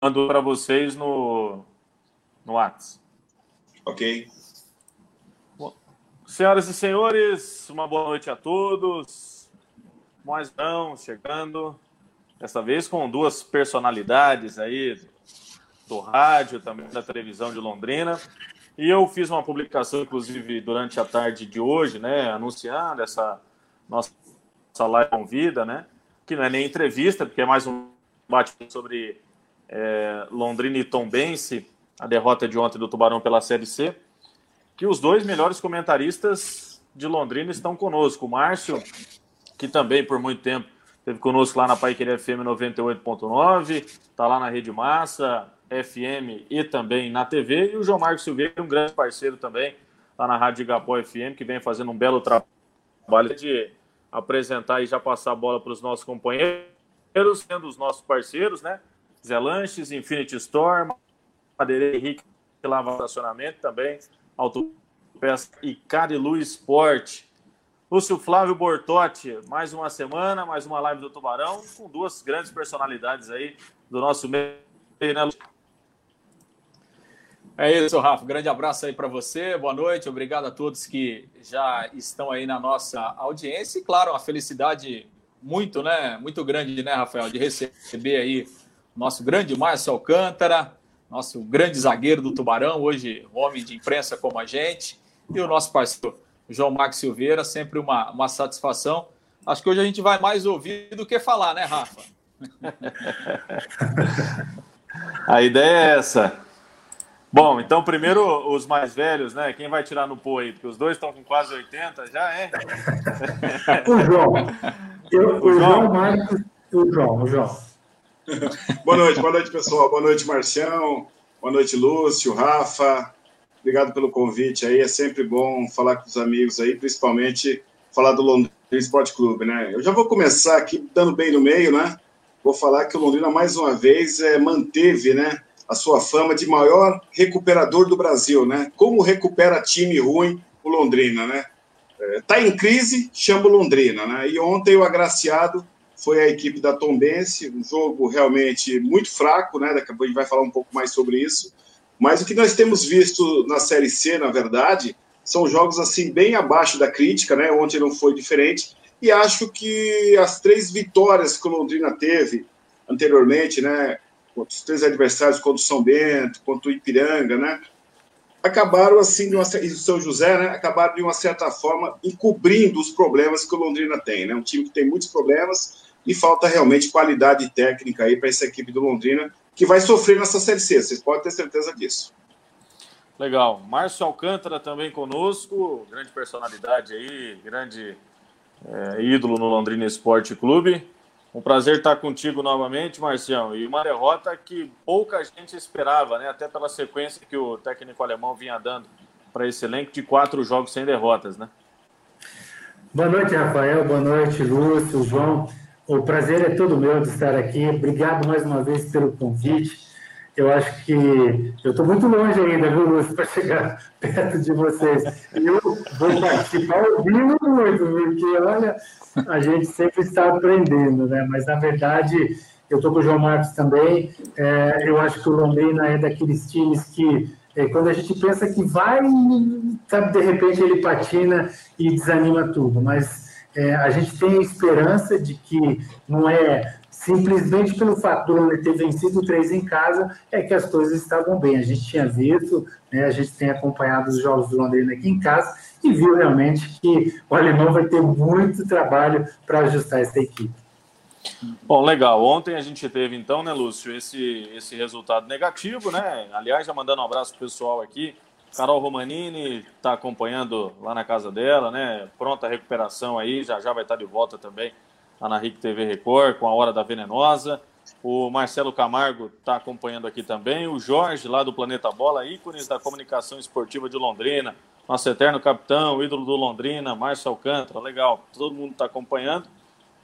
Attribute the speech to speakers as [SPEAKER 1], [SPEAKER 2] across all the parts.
[SPEAKER 1] mando para vocês no, no WhatsApp.
[SPEAKER 2] Ok.
[SPEAKER 1] Bom, senhoras e senhores, uma boa noite a todos. Mais não, chegando. Dessa vez com duas personalidades aí do rádio, também da televisão de Londrina. E eu fiz uma publicação, inclusive, durante a tarde de hoje, né, anunciando essa nossa live convida, né, que não é nem entrevista, porque é mais um bate sobre é, Londrina e Tombense, a derrota de ontem do Tubarão pela Série C, que os dois melhores comentaristas de Londrina estão conosco. O Márcio, que também por muito tempo esteve conosco lá na Paiqueria FM 98.9, está lá na Rede Massa, FM e também na TV, e o João Marcos Silveira, um grande parceiro também, lá na Rádio Igapó FM, que vem fazendo um belo trabalho de apresentar e já passar a bola para os nossos companheiros, sendo os nossos parceiros, né? Zé Lanches, Infinity Store, Madeira Henrique, Lava Estacionamento também, Autopeça e Carilu Sport. Lúcio Flávio Bortotti, mais uma semana, mais uma live do Tubarão, com duas grandes personalidades aí do nosso meio, né?
[SPEAKER 3] É isso, Rafa. Grande abraço aí para você. Boa noite. Obrigado a todos que já estão aí na nossa audiência. E, claro, uma felicidade muito, né? Muito grande, né, Rafael, de receber aí nosso grande Márcio Alcântara, nosso grande zagueiro do Tubarão, hoje homem de imprensa como a gente, e o nosso parceiro João Marcos Silveira, sempre uma, uma satisfação. Acho que hoje a gente vai mais ouvir do que falar, né, Rafa?
[SPEAKER 1] a ideia é essa. Bom, então primeiro os mais velhos, né? Quem vai tirar no pô aí? Porque os dois estão com quase 80, já é?
[SPEAKER 4] o João. Eu, o, o João, João Marcos o João, o João.
[SPEAKER 2] boa noite, boa noite, pessoal. Boa noite, Marcião. Boa noite, Lúcio, Rafa. Obrigado pelo convite aí. É sempre bom falar com os amigos aí, principalmente falar do Londrina Esporte Clube, né? Eu já vou começar aqui dando bem no meio, né? Vou falar que o Londrina mais uma vez é, manteve, né? a sua fama de maior recuperador do Brasil, né? Como recupera time ruim o Londrina, né? É, em crise, chama o Londrina, né? E ontem o agraciado foi a equipe da Tombense, um jogo realmente muito fraco, né? Daqui a pouco a gente vai falar um pouco mais sobre isso. Mas o que nós temos visto na Série C, na verdade, são jogos assim bem abaixo da crítica, né? Ontem não foi diferente. E acho que as três vitórias que o Londrina teve anteriormente, né? os três adversários, contra o São Bento, contra o Ipiranga, né? Acabaram assim, de uma, e o São José, né? Acabaram de uma certa forma encobrindo os problemas que o Londrina tem, né? Um time que tem muitos problemas e falta realmente qualidade técnica aí para essa equipe do Londrina, que vai sofrer nessa Série C, vocês podem ter certeza disso.
[SPEAKER 1] Legal. Márcio Alcântara também conosco, grande personalidade aí, grande é, ídolo no Londrina Esporte Clube. Um prazer estar contigo novamente, Marcião. E uma derrota que pouca gente esperava, né? Até pela sequência que o técnico alemão vinha dando para esse elenco de quatro jogos sem derrotas, né?
[SPEAKER 4] Boa noite, Rafael. Boa noite, Lúcio, João. O prazer é todo meu de estar aqui. Obrigado mais uma vez pelo convite. Eu acho que eu estou muito longe ainda, viu, Lúcio, para chegar perto de vocês. Eu vou participar ouvindo muito, porque, olha, a gente sempre está aprendendo, né? Mas, na verdade, eu estou com o João Marcos também. É, eu acho que o Londrina é daqueles times que, é, quando a gente pensa que vai, sabe, de repente ele patina e desanima tudo. Mas é, a gente tem esperança de que não é simplesmente pelo fato do Londrina ter vencido três em casa, é que as coisas estavam bem. A gente tinha visto, né, a gente tem acompanhado os jogos do Londrina aqui em casa e viu realmente que o alemão vai ter muito trabalho para ajustar essa equipe.
[SPEAKER 1] Bom, legal. Ontem a gente teve então, né, Lúcio, esse, esse resultado negativo, né? Aliás, já mandando um abraço pro pessoal aqui. Carol Romanini está acompanhando lá na casa dela, né? Pronta a recuperação aí, já já vai estar de volta também lá na RIC TV Record com a Hora da Venenosa. O Marcelo Camargo está acompanhando aqui também. O Jorge, lá do Planeta Bola, ícones da comunicação esportiva de Londrina nosso eterno capitão, ídolo do Londrina, Márcio Alcântara, legal, todo mundo está acompanhando.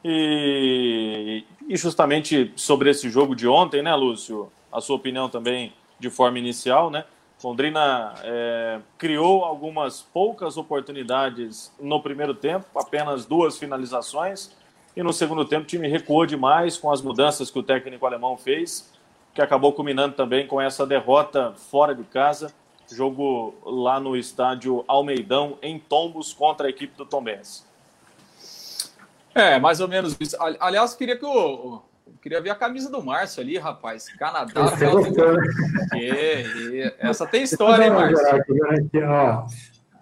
[SPEAKER 1] E, e, justamente sobre esse jogo de ontem, né, Lúcio? A sua opinião também de forma inicial, né? Londrina é, criou algumas poucas oportunidades no primeiro tempo, apenas duas finalizações, e no segundo tempo o time recuou demais com as mudanças que o técnico alemão fez que acabou culminando também com essa derrota fora de casa, jogo lá no estádio Almeidão, em Tombos, contra a equipe do Tombense.
[SPEAKER 3] É, mais ou menos isso. Aliás, queria que o. Queria ver a camisa do Márcio ali, rapaz. Canadá. Você gostou, né? essa tem história, hein, Márcio?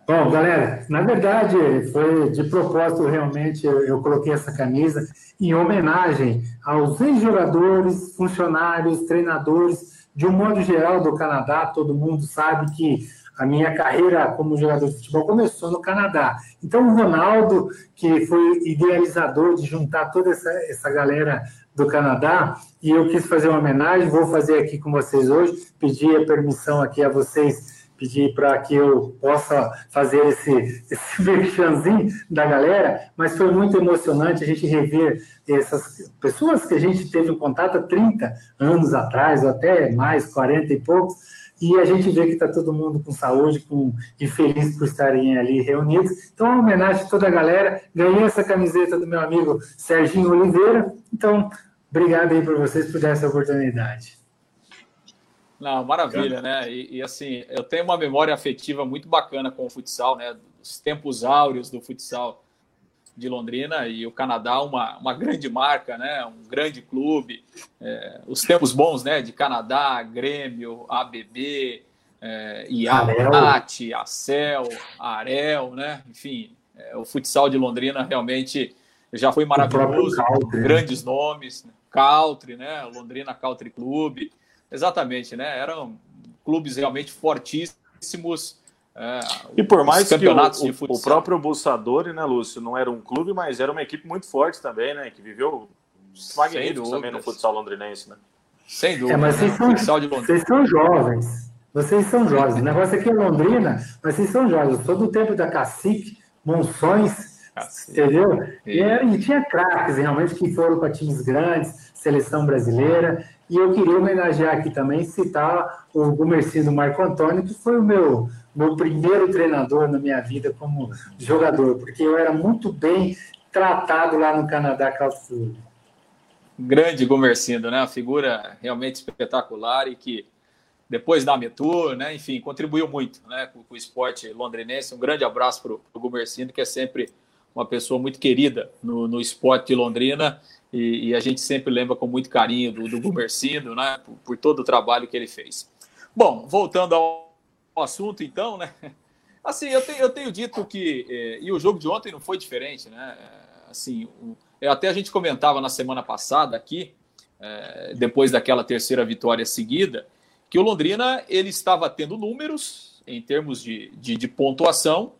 [SPEAKER 4] Bom, galera, na verdade, foi de propósito realmente eu, eu coloquei essa camisa em homenagem aos ex-jogadores, funcionários, treinadores, de um modo geral do Canadá. Todo mundo sabe que a minha carreira como jogador de futebol começou no Canadá. Então, o Ronaldo, que foi idealizador de juntar toda essa, essa galera do Canadá, e eu quis fazer uma homenagem, vou fazer aqui com vocês hoje, pedir a permissão aqui a vocês pedir para que eu possa fazer esse, esse da galera, mas foi muito emocionante a gente rever essas pessoas que a gente teve um contato há 30 anos atrás, ou até mais, 40 e poucos, e a gente vê que está todo mundo com saúde com, e feliz por estarem ali reunidos. Então, uma homenagem a toda a galera. Ganhei essa camiseta do meu amigo Serginho Oliveira. Então, obrigado aí por vocês por dar essa oportunidade.
[SPEAKER 3] Não, maravilha, né? E, e, assim, eu tenho uma memória afetiva muito bacana com o futsal, né? Os tempos áureos do futsal de Londrina e o Canadá, uma, uma grande marca, né? Um grande clube. É, os tempos bons, né? De Canadá, Grêmio, ABB, é, IAT, Acel, Arel, né? Enfim, é, o futsal de Londrina realmente já foi maravilhoso. Country, né? grandes né? nomes, Country, né? Londrina Country Clube. Exatamente, né? Eram clubes realmente fortíssimos.
[SPEAKER 1] É, e por mais que o, o, próprio Bussador, né, Lúcio, não era um clube, mas era uma equipe muito forte também, né? Que viveu magníficos também no futsal londrinense, né?
[SPEAKER 3] Sem dúvida.
[SPEAKER 4] É, mas vocês são, vocês são jovens. Vocês são jovens. O negócio aqui é Londrina, mas vocês são jovens. Eu sou do tempo da Cacique, Monções, entendeu? E, e tinha craques realmente que foram para times grandes, seleção brasileira. E eu queria homenagear aqui também, citar o Gumercindo Marco Antônio, que foi o meu, meu primeiro treinador na minha vida como jogador, porque eu era muito bem tratado lá no Canadá Calçudo.
[SPEAKER 3] Grande Gumercindo, né? Uma figura realmente espetacular e que depois da Metur, né? Enfim, contribuiu muito né? com, o esporte londrinense. Um grande abraço para o Gumercindo, que é sempre uma pessoa muito querida no, no esporte de Londrina e, e, a gente sempre lembra com muito carinho do, do né, por, por, todo o trabalho que ele fez. Bom, voltando ao, ao assunto, então, né, assim, eu tenho, eu tenho dito que, eh, e o jogo de ontem não foi diferente, né, assim, o, até a gente comentava na semana passada aqui, eh, depois daquela terceira vitória seguida, que o Londrina ele estava tendo números em termos de, de, de pontuação,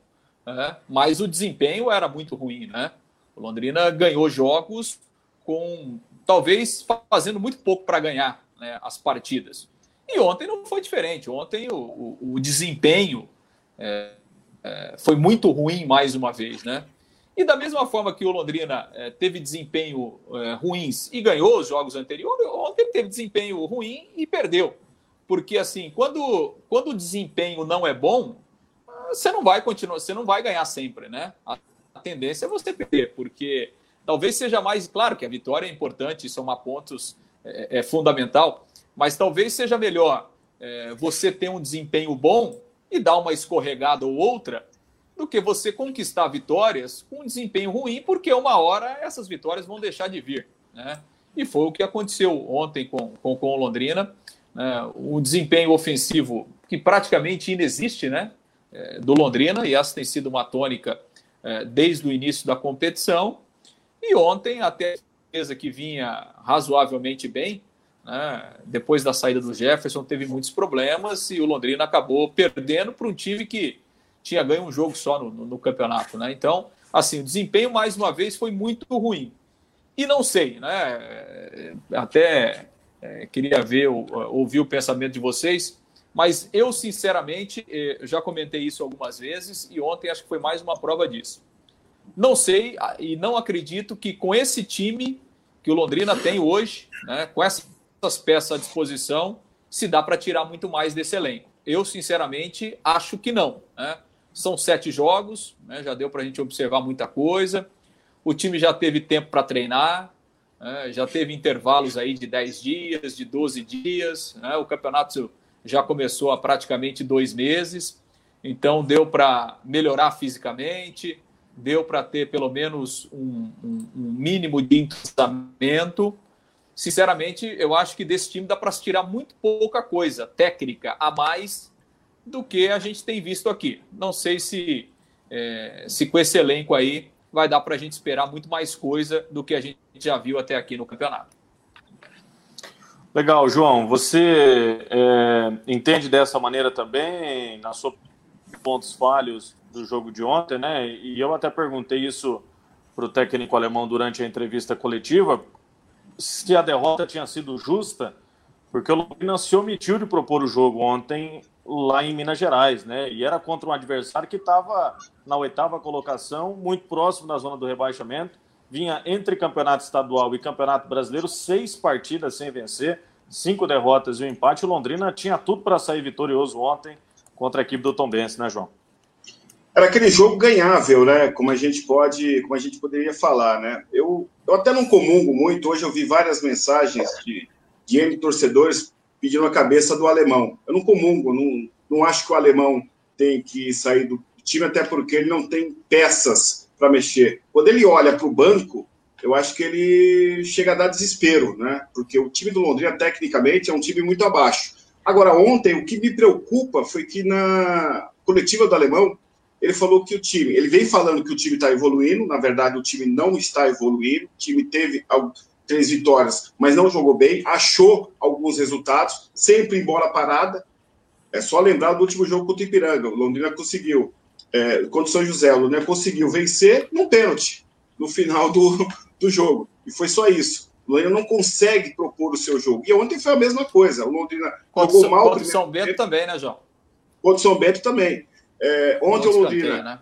[SPEAKER 3] né, mas o desempenho era muito ruim, né? O Londrina ganhou jogos com talvez fazendo muito pouco para ganhar né, as partidas. E ontem não foi diferente. Ontem o, o, o desempenho é, é, foi muito ruim mais uma vez, né? E da mesma forma que o Londrina é, teve desempenho é, ruins e ganhou os jogos anteriores, ontem teve desempenho ruim e perdeu. Porque assim, quando, quando o desempenho não é bom, você não vai continuar, você não vai ganhar sempre, né? A, a tendência é você perder, porque Talvez seja mais, claro que a vitória é importante, somar pontos é, é fundamental, mas talvez seja melhor é, você ter um desempenho bom e dar uma escorregada ou outra do que você conquistar vitórias com um desempenho ruim, porque uma hora essas vitórias vão deixar de vir. Né? E foi o que aconteceu ontem com, com, com o Londrina. Né? O desempenho ofensivo que praticamente inexiste né? É, do Londrina, e essa tem sido uma tônica é, desde o início da competição. E ontem, até a que vinha razoavelmente bem, né, depois da saída do Jefferson, teve muitos problemas e o Londrina acabou perdendo para um time que tinha ganho um jogo só no, no, no campeonato. Né? Então, assim, o desempenho, mais uma vez, foi muito ruim. E não sei, né? Até é, queria ver, ouvir o pensamento de vocês, mas eu, sinceramente, é, já comentei isso algumas vezes e ontem acho que foi mais uma prova disso. Não sei e não acredito que com esse time que o Londrina tem hoje, né, com essas peças à disposição, se dá para tirar muito mais desse elenco. Eu, sinceramente, acho que não. Né? São sete jogos, né, já deu para a gente observar muita coisa. O time já teve tempo para treinar. é, já teve intervalos aí de 10 dias, de 12 dias, né? o campeonato já começou há praticamente dois meses, então deu para melhorar fisicamente, deu para ter pelo menos um, um, um mínimo de entrosamento. Sinceramente, eu acho que desse time dá para se tirar muito pouca coisa técnica a mais do que a gente tem visto aqui. Não sei se, é, se com esse elenco aí vai dar para a gente esperar muito mais coisa do que a gente já viu até aqui no campeonato.
[SPEAKER 1] Legal, João. Você é, entende dessa maneira também, na sua pontos falhos do jogo de ontem, né? E eu até perguntei isso para o técnico alemão durante a entrevista coletiva, se a derrota tinha sido justa, porque o Londrina se omitiu de propor o jogo ontem lá em Minas Gerais, né? E era contra um adversário que estava na oitava colocação, muito próximo da zona do rebaixamento. Vinha entre campeonato estadual e campeonato brasileiro, seis partidas sem vencer, cinco derrotas e um empate. O Londrina tinha tudo para sair vitorioso ontem contra a equipe do Tom Benz, né, João?
[SPEAKER 2] Era aquele jogo ganhável, né? Como a gente pode, como a gente poderia falar, né? Eu, eu até não comungo muito. Hoje eu vi várias mensagens de, de N torcedores pedindo a cabeça do alemão. Eu não comungo, não, não acho que o alemão tem que sair do time, até porque ele não tem peças para mexer. Quando ele olha para o banco, eu acho que ele chega a dar desespero, né? Porque o time do Londrina, tecnicamente, é um time muito abaixo. Agora, ontem, o que me preocupa foi que na coletiva do alemão, ele falou que o time, ele vem falando que o time está evoluindo, na verdade, o time não está evoluindo, o time teve três vitórias, mas não jogou bem, achou alguns resultados, sempre em bola parada. É só lembrar do último jogo contra o Ipiranga. O Londrina conseguiu, é, contra o São José, o Londrina conseguiu vencer num pênalti no final do, do jogo. E foi só isso. O Londrina não consegue propor o seu jogo. E ontem foi a mesma coisa. O Londrina
[SPEAKER 3] contra jogou mal. Contra o São Bento também, né, João?
[SPEAKER 2] Contra o São Bento também. É, ontem o Londrina. Né?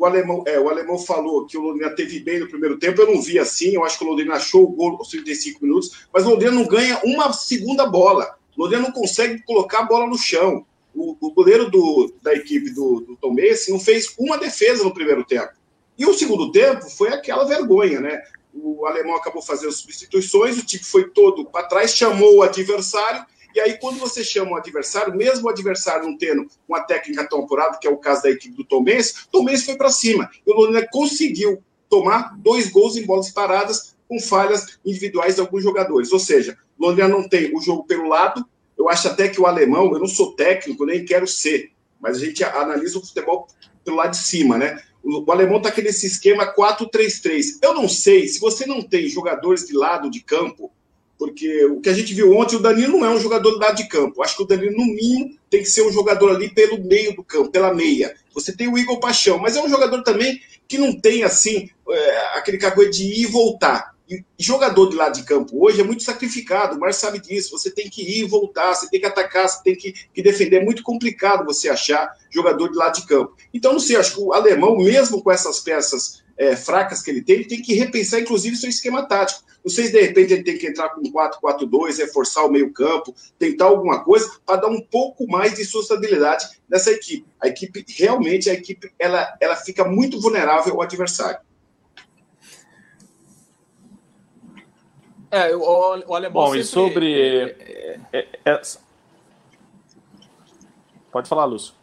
[SPEAKER 2] o alemão, é, o alemão falou que o Londrina teve bem no primeiro tempo. Eu não vi assim. Eu acho que o Londrina achou o gol aos 35 minutos, mas o Londrina não ganha uma segunda bola. O Londrina não consegue colocar a bola no chão. O, o goleiro do, da equipe do, do Tom Messi não fez uma defesa no primeiro tempo. E o segundo tempo foi aquela vergonha, né? O alemão acabou fazendo substituições, o time foi todo para trás, chamou o adversário e aí, quando você chama o adversário, mesmo o adversário não tendo uma técnica tão apurada, que é o caso da equipe do Tom Benz, Tom Benz foi para cima. E o Londrina conseguiu tomar dois gols em bolas paradas com falhas individuais de alguns jogadores. Ou seja, Londrina não tem o jogo pelo lado. Eu acho até que o alemão, eu não sou técnico, nem quero ser, mas a gente analisa o futebol pelo lado de cima, né? O, alemão está aquele esquema 4-3-3. Eu não sei, se você não tem jogadores de lado de campo, porque o que a gente viu ontem, o Danilo não é um jogador do lado de campo. Acho que o Danilo, no mínimo, tem que ser um jogador ali pelo meio do campo, pela meia. Você tem o Igor Paixão, mas é um jogador também que não tem, assim, é, aquele cagoete de ir e voltar. E jogador de lado de campo hoje é muito sacrificado, o Marcos sabe disso. Você tem que ir e voltar, você tem que atacar, você tem que, que defender. É muito complicado você achar jogador de lado de campo. Então, não sei, acho que o alemão, mesmo com essas peças é, fracas que ele tem, ele tem que repensar, inclusive, seu esquema tático. Não sei se de repente ele tem que entrar com 4-4-2, reforçar o meio-campo, tentar alguma coisa para dar um pouco mais de sustentabilidade nessa equipe. A equipe, realmente, a equipe ela, ela fica muito vulnerável ao adversário.
[SPEAKER 1] É, o, o alemão. Bom, sempre... e sobre. É, é, é... Pode falar, Lúcio.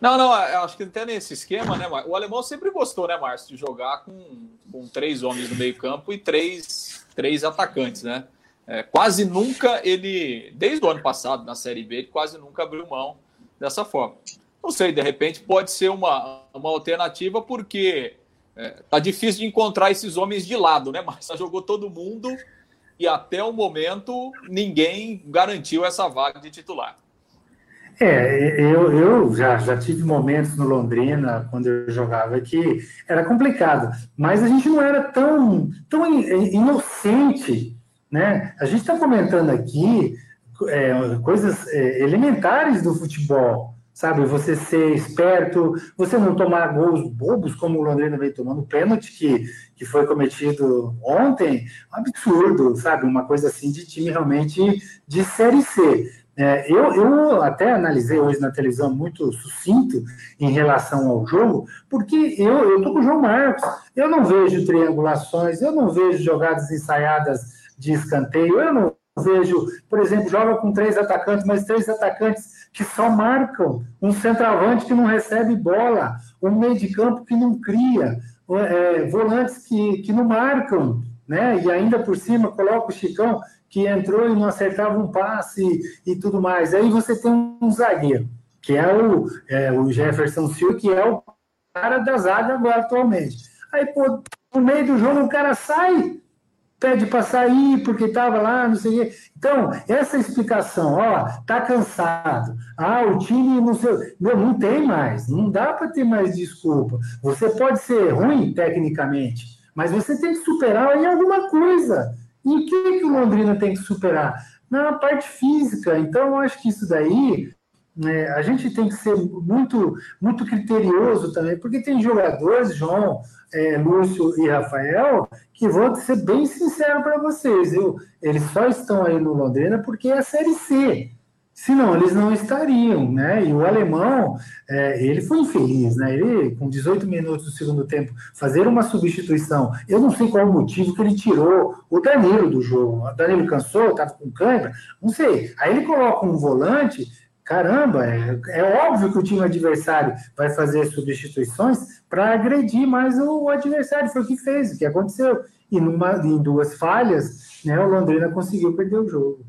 [SPEAKER 3] Não, não, eu acho que até nesse esquema, né, o alemão sempre gostou, né, Márcio, de jogar com, com três homens no meio-campo e três, três atacantes, né? É, quase nunca ele, desde o ano passado, na Série B, ele quase nunca abriu mão dessa forma. Não sei, de repente pode ser uma, uma alternativa, porque é, tá difícil de encontrar esses homens de lado, né, Márcio? Jogou todo mundo e até o momento ninguém garantiu essa vaga de titular.
[SPEAKER 4] É, eu, eu já, já tive momentos no Londrina, quando eu jogava, que era complicado, mas a gente não era tão, tão inocente, né? A gente está comentando aqui é, coisas é, elementares do futebol, sabe? Você ser esperto, você não tomar gols bobos, como o Londrina veio tomando, pênalti que, que foi cometido ontem, um absurdo, sabe? Uma coisa assim de time realmente de Série C. É, eu, eu até analisei hoje na televisão muito sucinto em relação ao jogo, porque eu estou com o João Marcos, eu não vejo triangulações, eu não vejo jogadas ensaiadas de escanteio, eu não vejo, por exemplo, joga com três atacantes, mas três atacantes que só marcam, um centroavante que não recebe bola, um meio de campo que não cria, é, volantes que, que não marcam, né? E ainda por cima coloca o Chicão que entrou e não acertava um passe e, tudo mais. Aí você tem um zagueiro, que é o, é, o Jefferson Silva, que é o cara da zaga agora atualmente. Aí, pô, no meio do jogo o cara sai, pede para sair porque estava lá, não sei o quê. Então, essa explicação, ó, tá cansado. Ah, o time não sei. Meu, não tem mais, não dá para ter mais desculpa. Você pode ser ruim tecnicamente, mas você tem que superar em alguma coisa. E o que, que o Londrina tem que superar? Na parte física. Então, acho que isso daí né, a gente tem que ser muito, muito criterioso também, porque tem jogadores, João, é, Lúcio e Rafael, que vou ser bem sincero para vocês, eu, eles só estão aí no Londrina porque é a Série C. Senão, eles não estariam, né? E o alemão, é, ele foi infeliz, né? Ele, com 18 minutos do segundo tempo, fazer uma substituição. Eu não sei qual o motivo que ele tirou o Danilo do jogo. O Danilo cansou, estava com cãibra, não sei. Aí ele coloca um volante. Caramba, é, é óbvio que o time adversário vai fazer substituições para agredir mais o, o, adversário. Foi o que fez, o que aconteceu. E numa, em duas falhas, né, o Londrina conseguiu perder o jogo.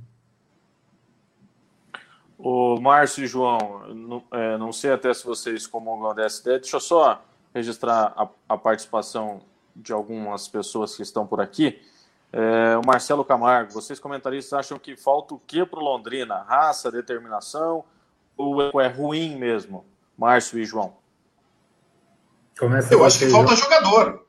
[SPEAKER 1] O Márcio e João, não, é, não sei até se vocês comungam dessa ideia, deixa eu só registrar a, a participação de algumas pessoas que estão por aqui. É, o Marcelo Camargo, vocês comentaristas acham que falta o que para o Londrina? Raça, determinação ou é ruim mesmo? Márcio e João.
[SPEAKER 2] Começa eu acho que falta jogador.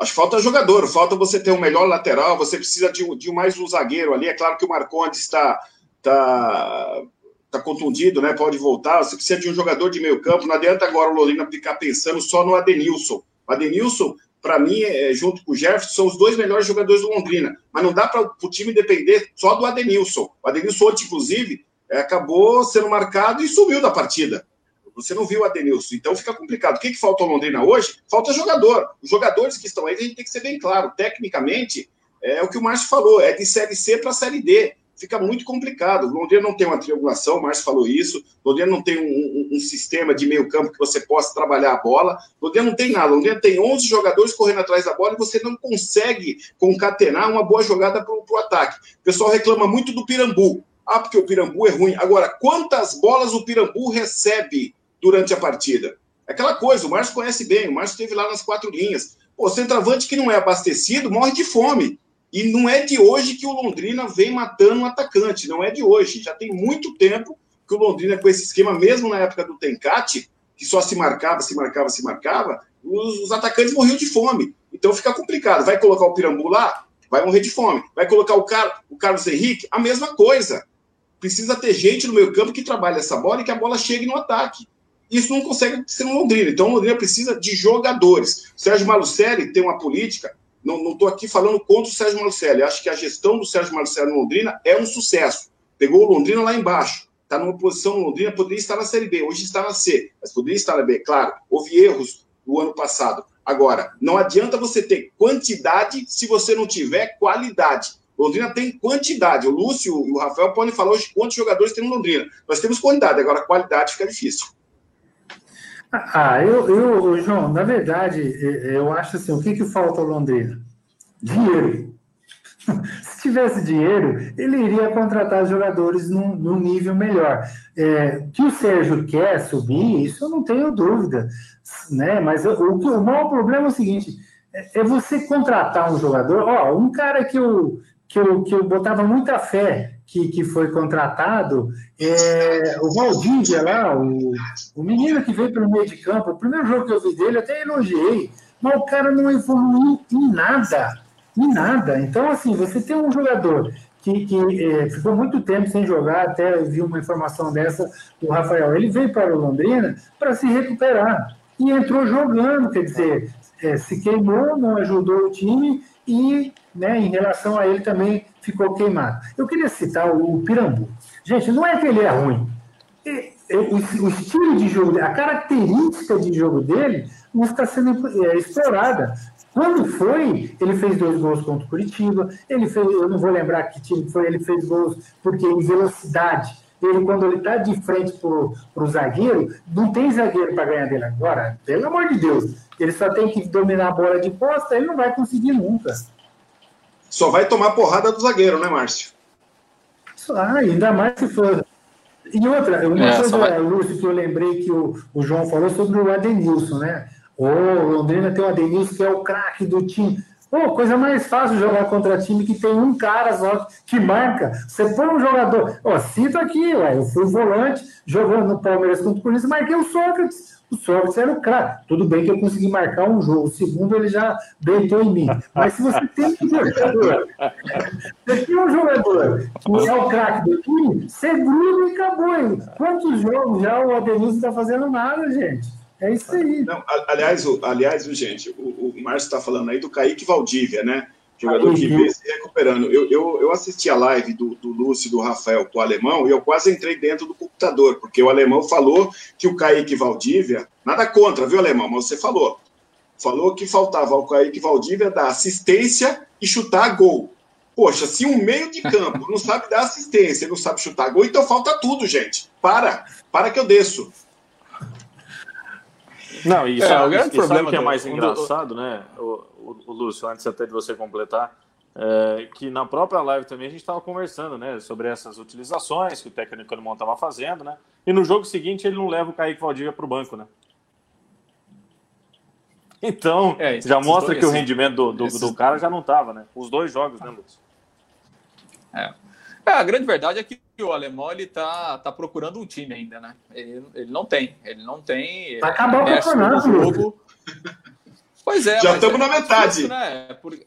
[SPEAKER 2] Acho que falta jogador, falta você ter um melhor lateral, você precisa de, de mais um zagueiro ali. É claro que o Marcondes está tá está contundido, né? Pode voltar. Você precisa de um jogador de meio campo. Não adianta agora o Londrina ficar pensando só no Adenilson. O Adenilson, para mim, é, junto com o Jefferson, são os dois melhores jogadores do Londrina. Mas não dá para o time depender só do Adenilson. O Adenilson, ontem, inclusive, é, acabou sendo marcado e sumiu da partida. Você não viu o Adenilson, então fica complicado. O que, que falta ao Londrina hoje? Falta jogador. Os jogadores que estão aí, a gente tem que ser bem claro. Tecnicamente, é o que o Márcio falou, é de Série C para Série D fica muito complicado. O Londrina não tem uma triangulação, o Márcio falou isso. O Londrina não tem um, um, um, sistema de meio campo que você possa trabalhar a bola. O Londrina não tem nada. O Londrina tem 11 jogadores correndo atrás da bola e você não consegue concatenar uma boa jogada para o ataque. O pessoal reclama muito do Pirambu. Ah, porque o Pirambu é ruim. Agora, quantas bolas o Pirambu recebe durante a partida? Aquela coisa, o Márcio conhece bem, o Márcio esteve lá nas quatro linhas. O centroavante que não é abastecido morre de fome. E não é de hoje que o Londrina vem matando um atacante, não é de hoje. Já tem muito tempo que o Londrina, com esse esquema, mesmo na época do Tencate, que só se marcava, se marcava, se marcava, os, os atacantes morriam de fome. Então fica complicado. Vai colocar o Pirambu lá, vai morrer de fome. Vai colocar o, Car o Carlos Henrique, a mesma coisa. Precisa ter gente no meio campo que trabalhe essa bola e que a bola chegue no ataque. Isso não consegue ser no Londrina. Então o Londrina precisa de jogadores. O Sérgio Malucelli tem uma política não estou aqui falando contra o Sérgio Malucelli. Acho que a gestão do Sérgio Malucelli no Londrina é um sucesso. Pegou o Londrina lá embaixo. Está numa posição Londrina, poderia estar na Série B. Hoje está na C, mas poderia estar na B. Claro, houve erros no ano passado. Agora, não adianta você ter quantidade se você não tiver qualidade. Londrina tem quantidade. O Lúcio e o Rafael podem falar hoje quantos jogadores tem no Londrina. Nós temos quantidade, agora qualidade fica difícil.
[SPEAKER 4] Ah, eu, eu, João, na verdade, eu acho assim, o que, que falta ao Londrina? Dinheiro. Se tivesse dinheiro, ele iria contratar jogadores num, num nível melhor. É, que o Sérgio quer subir, isso eu não tenho dúvida, né? Mas o, o maior problema é o seguinte: é, é você contratar um jogador, ó, um cara que eu, que eu, que eu botava muita fé que, que foi contratado, é, o Valdívia lá, o, o menino que veio pelo meio de campo, o primeiro jogo que eu vi dele, até elogiei, mas o cara não evoluiu em nada, em nada. Então, assim, você tem um jogador que, que é, ficou muito tempo sem jogar, até vi uma informação dessa do Rafael, ele veio para o Londrina para se recuperar, e entrou jogando, quer dizer, é, se queimou, não ajudou o time, e né, em relação a ele também ficou queimado. Eu queria citar o Pirambu. Gente, não é que ele é ruim. O, estilo de jogo, a característica de jogo dele não está sendo é, explorada. Quando foi, ele fez dois gols contra o Curitiba, ele fez, eu não vou lembrar que time foi, ele fez gols porque em velocidade. Ele, quando ele está de frente para o zagueiro, não tem zagueiro para ganhar dele agora, pelo amor de Deus. Ele só tem que dominar a bola de costa, ele não vai conseguir nunca.
[SPEAKER 2] Só vai tomar porrada do zagueiro, né, Márcio?
[SPEAKER 4] Ah, ainda mais se for. E outra, uma é, coisa, vai... Lúcio, que eu lembrei que o, o João falou sobre o Adenilson, né? O Londrina tem o Adenilson, que é o craque do time. Pô, coisa mais fácil jogar contra time que tem um cara só que marca. Você põe um jogador. Ó, cito aqui, ué, eu fui volante, jogando no Palmeiras contra o Corinthians, marquei o Sócrates. O Sócrates era o craque. Tudo bem que eu consegui marcar um jogo. O segundo ele já deitou em mim. Mas se você tem um jogador, você tem um jogador que é o craque do time, você gruda e acabou. Quantos jogos já o Adenilson está fazendo nada, gente? É isso aí.
[SPEAKER 2] Não, aliás, o, aliás, gente, o, o Márcio está falando aí do Kaique Valdívia, né? Jogador que vem se recuperando. Eu, eu, eu assisti a live do, do Lúcio e do Rafael com o alemão e eu quase entrei dentro do computador, porque o alemão falou que o Kaique Valdívia, nada contra, viu, alemão? Mas você falou. Falou que faltava ao Kaique Valdívia dar assistência e chutar gol. Poxa, se um meio de campo não sabe dar assistência, não sabe chutar gol, então falta tudo, gente. Para, para que eu desço.
[SPEAKER 1] Não, e é, o grande problema que é mais engraçado, né, o, o, o, Lúcio, antes até de você completar, é, que na própria live também a gente estava conversando, né, sobre essas utilizações que o técnico alemão estava fazendo, né, e no jogo seguinte ele não leva o Kaique Valdívia para o banco, né. Então, é, já mostra que o rendimento do, do, do cara já não estava, né, os dois jogos, né, Lúcio?
[SPEAKER 3] É. É, a grande verdade é que o alemão ele tá, tá procurando um time ainda, né? Ele, ele não tem, ele não tem.
[SPEAKER 4] Vai acabar o campeonato, jogo.
[SPEAKER 3] Pois é.
[SPEAKER 2] Já estamos é, na metade. Isso,
[SPEAKER 3] né? Por...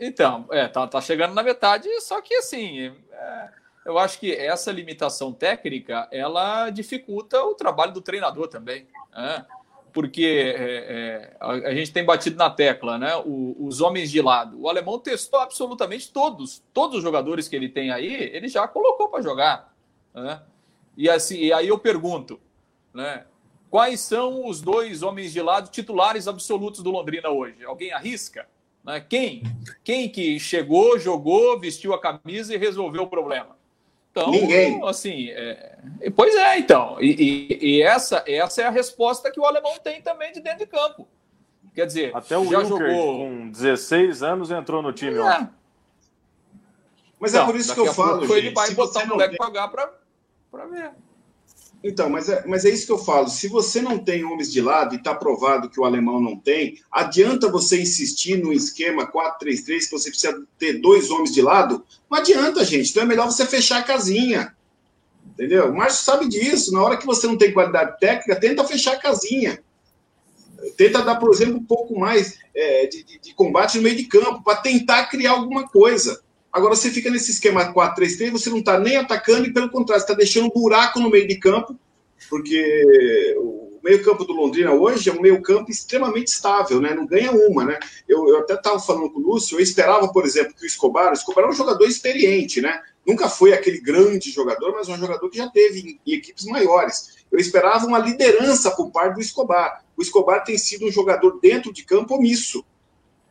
[SPEAKER 3] Então, é, tá, tá chegando na metade, só que assim, é, eu acho que essa limitação técnica ela dificulta o trabalho do treinador também. Né? Porque é, é, a, gente tem batido na tecla, né? O, os homens de lado. O alemão testou absolutamente todos, todos os jogadores que ele tem aí, ele já colocou para jogar, né? E assim, e aí eu pergunto, né? Quais são os dois homens de lado titulares absolutos do Londrina hoje? Alguém arrisca? Né? Quem? Quem que chegou, jogou, vestiu a camisa e resolveu o problema? Então, Ninguém. assim, é... pois é, então. E, e, e, essa, essa é a resposta que o alemão tem também de dentro de campo. Quer dizer,
[SPEAKER 1] até o já jogou com 16 anos entrou no time.
[SPEAKER 2] É. Mas é por isso que eu falo. Gente,
[SPEAKER 3] ele vai botar o moleque tem... pagar para ver.
[SPEAKER 2] Então, mas é, mas é isso que eu falo. Se você não tem homens de lado, e está provado que o alemão não tem, adianta você insistir no esquema 4-3-3, que você precisa ter dois homens de lado? Não adianta, gente. Então é melhor você fechar a casinha. Entendeu? O Márcio sabe disso. Na hora que você não tem qualidade técnica, tenta fechar a casinha. Tenta dar, por exemplo, um pouco mais é, de, de, de combate no meio de campo, para tentar criar alguma coisa. Agora você fica nesse esquema 4-3-3, você não está nem atacando e, pelo contrário, está deixando um buraco no meio de campo, porque o meio-campo do Londrina hoje é um meio-campo extremamente estável, né? Não ganha uma, né? Eu, eu até estava falando com o Lúcio, eu esperava, por exemplo, que o Escobar, o Escobar é um jogador experiente, né? Nunca foi aquele grande jogador, mas um jogador que já teve em, em equipes maiores. Eu esperava uma liderança por parte do Escobar. O Escobar tem sido um jogador dentro de campo omisso.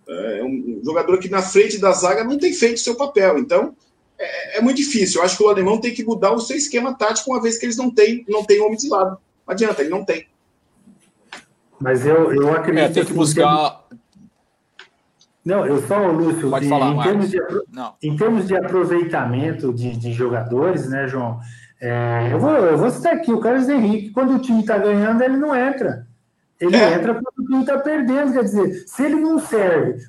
[SPEAKER 2] É um jogador que na frente da zaga não tem feito seu papel. Então, é, é, muito difícil. Eu acho que o alemão tem que mudar o seu esquema tático, uma vez que eles não têm, não têm homem de lado. Não adianta, ele não tem.
[SPEAKER 4] Mas eu, eu acredito. É,
[SPEAKER 3] tem que buscar.
[SPEAKER 4] Não, eu só, Lúcio, Pode falar, em, termos de, em termos de aproveitamento de, de jogadores, né, João? É, eu, vou, eu vou citar aqui o Carlos Henrique. Quando o time está ganhando, ele não entra. Ele é. entra quando o time está perdendo, quer dizer, se ele não serve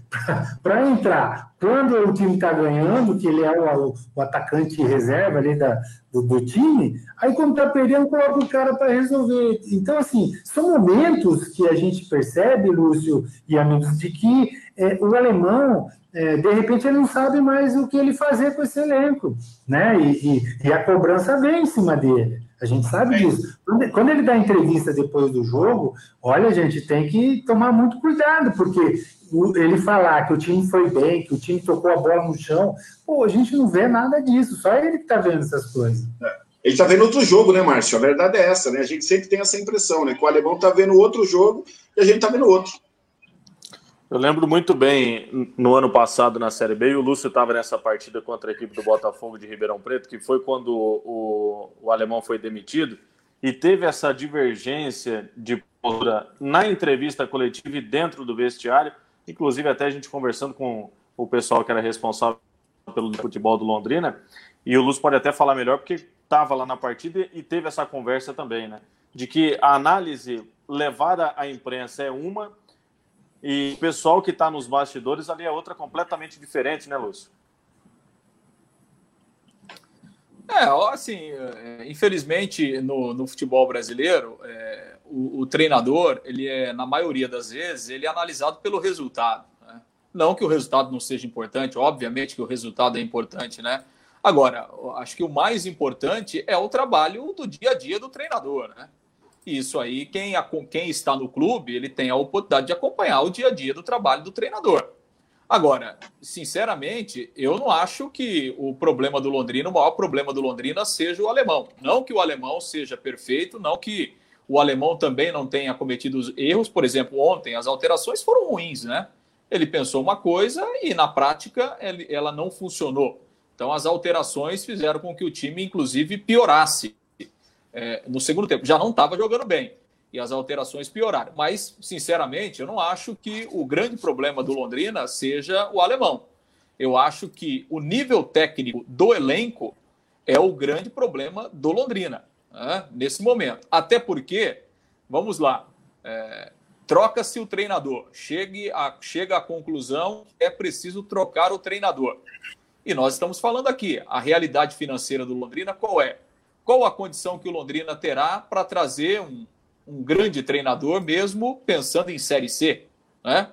[SPEAKER 4] para entrar quando o time está ganhando, que ele é o, o atacante reserva ali da, do, do time, aí quando está perdendo, coloca o cara para resolver. Então, assim, são momentos que a gente percebe, Lúcio e amigos, de que é, o alemão, é, de repente, ele não sabe mais o que ele fazer com esse elenco, né? E, e, e a cobrança vem em cima dele. A gente sabe disso. Quando ele dá entrevista depois do jogo, olha, a gente tem que tomar muito cuidado, porque ele falar que o time foi bem, que o time tocou a bola no chão. Pô, a gente não vê nada disso, só ele que está vendo essas coisas.
[SPEAKER 2] É. Ele está vendo outro jogo, né, Márcio? A verdade é essa, né? A gente sempre tem essa impressão, né? Que o alemão está vendo outro jogo e a gente está vendo outro.
[SPEAKER 1] Eu lembro muito bem no ano passado na Série B, o Lúcio estava nessa partida contra a equipe do Botafogo de Ribeirão Preto, que foi quando o, o alemão foi demitido, e teve essa divergência de postura na entrevista coletiva e dentro do vestiário, inclusive até a gente conversando com o pessoal que era responsável pelo futebol do Londrina, e o Lúcio pode até falar melhor, porque estava lá na partida e teve essa conversa também, né? De que a análise levada à imprensa é uma e o pessoal que está nos bastidores ali é outra completamente diferente, né, Lúcio?
[SPEAKER 3] É, assim, é, infelizmente no, no futebol brasileiro, é, o, o, treinador, ele é, na maioria das vezes, ele é analisado pelo resultado. Né? Não que o resultado não seja importante, obviamente que o resultado é importante, né? Agora, acho que o mais importante é o trabalho do dia a dia do treinador, né? Isso aí, quem, quem está no clube, ele tem a oportunidade de acompanhar o dia a dia do trabalho do treinador. Agora, sinceramente, eu não acho que o problema do Londrina, o maior problema do Londrina seja o alemão. Não que o alemão seja perfeito, não que o alemão também não tenha cometido erros. Por exemplo, ontem as alterações foram ruins, né? Ele pensou uma coisa e na prática ela não funcionou. Então, as alterações fizeram com que o time, inclusive, piorasse é, no segundo tempo. Já não estava jogando bem e as alterações pioraram. Mas, sinceramente, eu não acho que o grande problema do Londrina seja o alemão. Eu acho que o nível técnico do elenco é o grande problema do Londrina né, nesse momento. Até porque, vamos lá, é, troca-se o treinador, chegue a, chega à conclusão que é preciso trocar o treinador. E nós estamos falando aqui, a realidade financeira do Londrina qual é? Qual a condição que o Londrina terá para trazer um, um grande treinador, mesmo pensando em Série C? Né?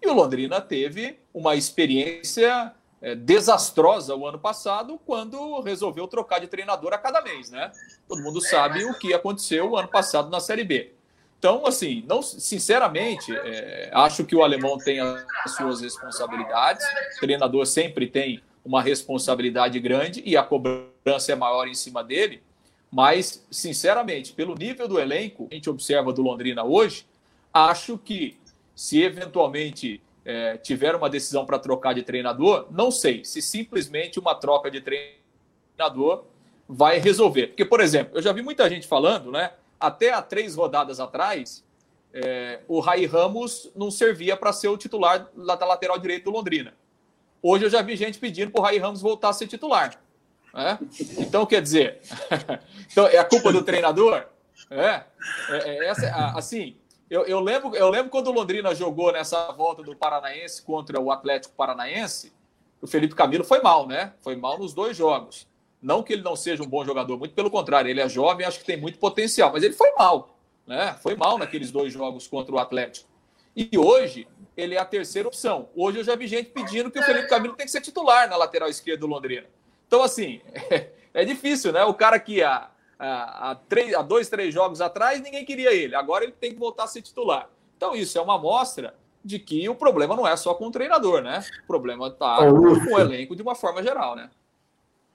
[SPEAKER 3] E o Londrina teve uma experiência é, desastrosa o ano passado, quando resolveu trocar de treinador a cada mês. Né? Todo mundo sabe o que aconteceu o ano passado na Série B. Então, assim, não, sinceramente, é, acho que o alemão tem as suas responsabilidades. O treinador sempre tem uma responsabilidade grande e a cobrança é maior em cima dele. Mas, sinceramente, pelo nível do elenco que a gente observa do Londrina hoje, acho que se eventualmente é, tiver uma decisão para trocar de treinador, não sei se simplesmente uma troca de treinador vai resolver. Porque, por exemplo, eu já vi muita gente falando, né? até há três rodadas atrás, é, o Rai Ramos não servia para ser o titular da lateral direito do Londrina. Hoje eu já vi gente pedindo para o Rai Ramos voltar a ser titular. Né? Então, quer dizer, então, é a culpa do treinador? É, é, é essa, assim, eu, eu, lembro, eu lembro quando o Londrina jogou nessa volta do Paranaense contra o Atlético Paranaense, o Felipe Camilo foi mal, né? Foi mal nos dois jogos. Não que ele não seja um bom jogador, muito pelo contrário, ele é jovem, acho que tem muito potencial, mas ele foi mal, né? Foi mal naqueles dois jogos contra o Atlético. E hoje ele é a terceira opção. Hoje eu já vi gente pedindo que o Felipe Camilo tem que ser titular na lateral esquerda do Londrina. Então, assim, é, é difícil, né? O cara que há, há, há, três, há dois, três jogos atrás ninguém queria ele. Agora ele tem que voltar a ser titular. Então, isso é uma amostra de que o problema não é só com o treinador, né? O problema está com o elenco de uma forma geral, né?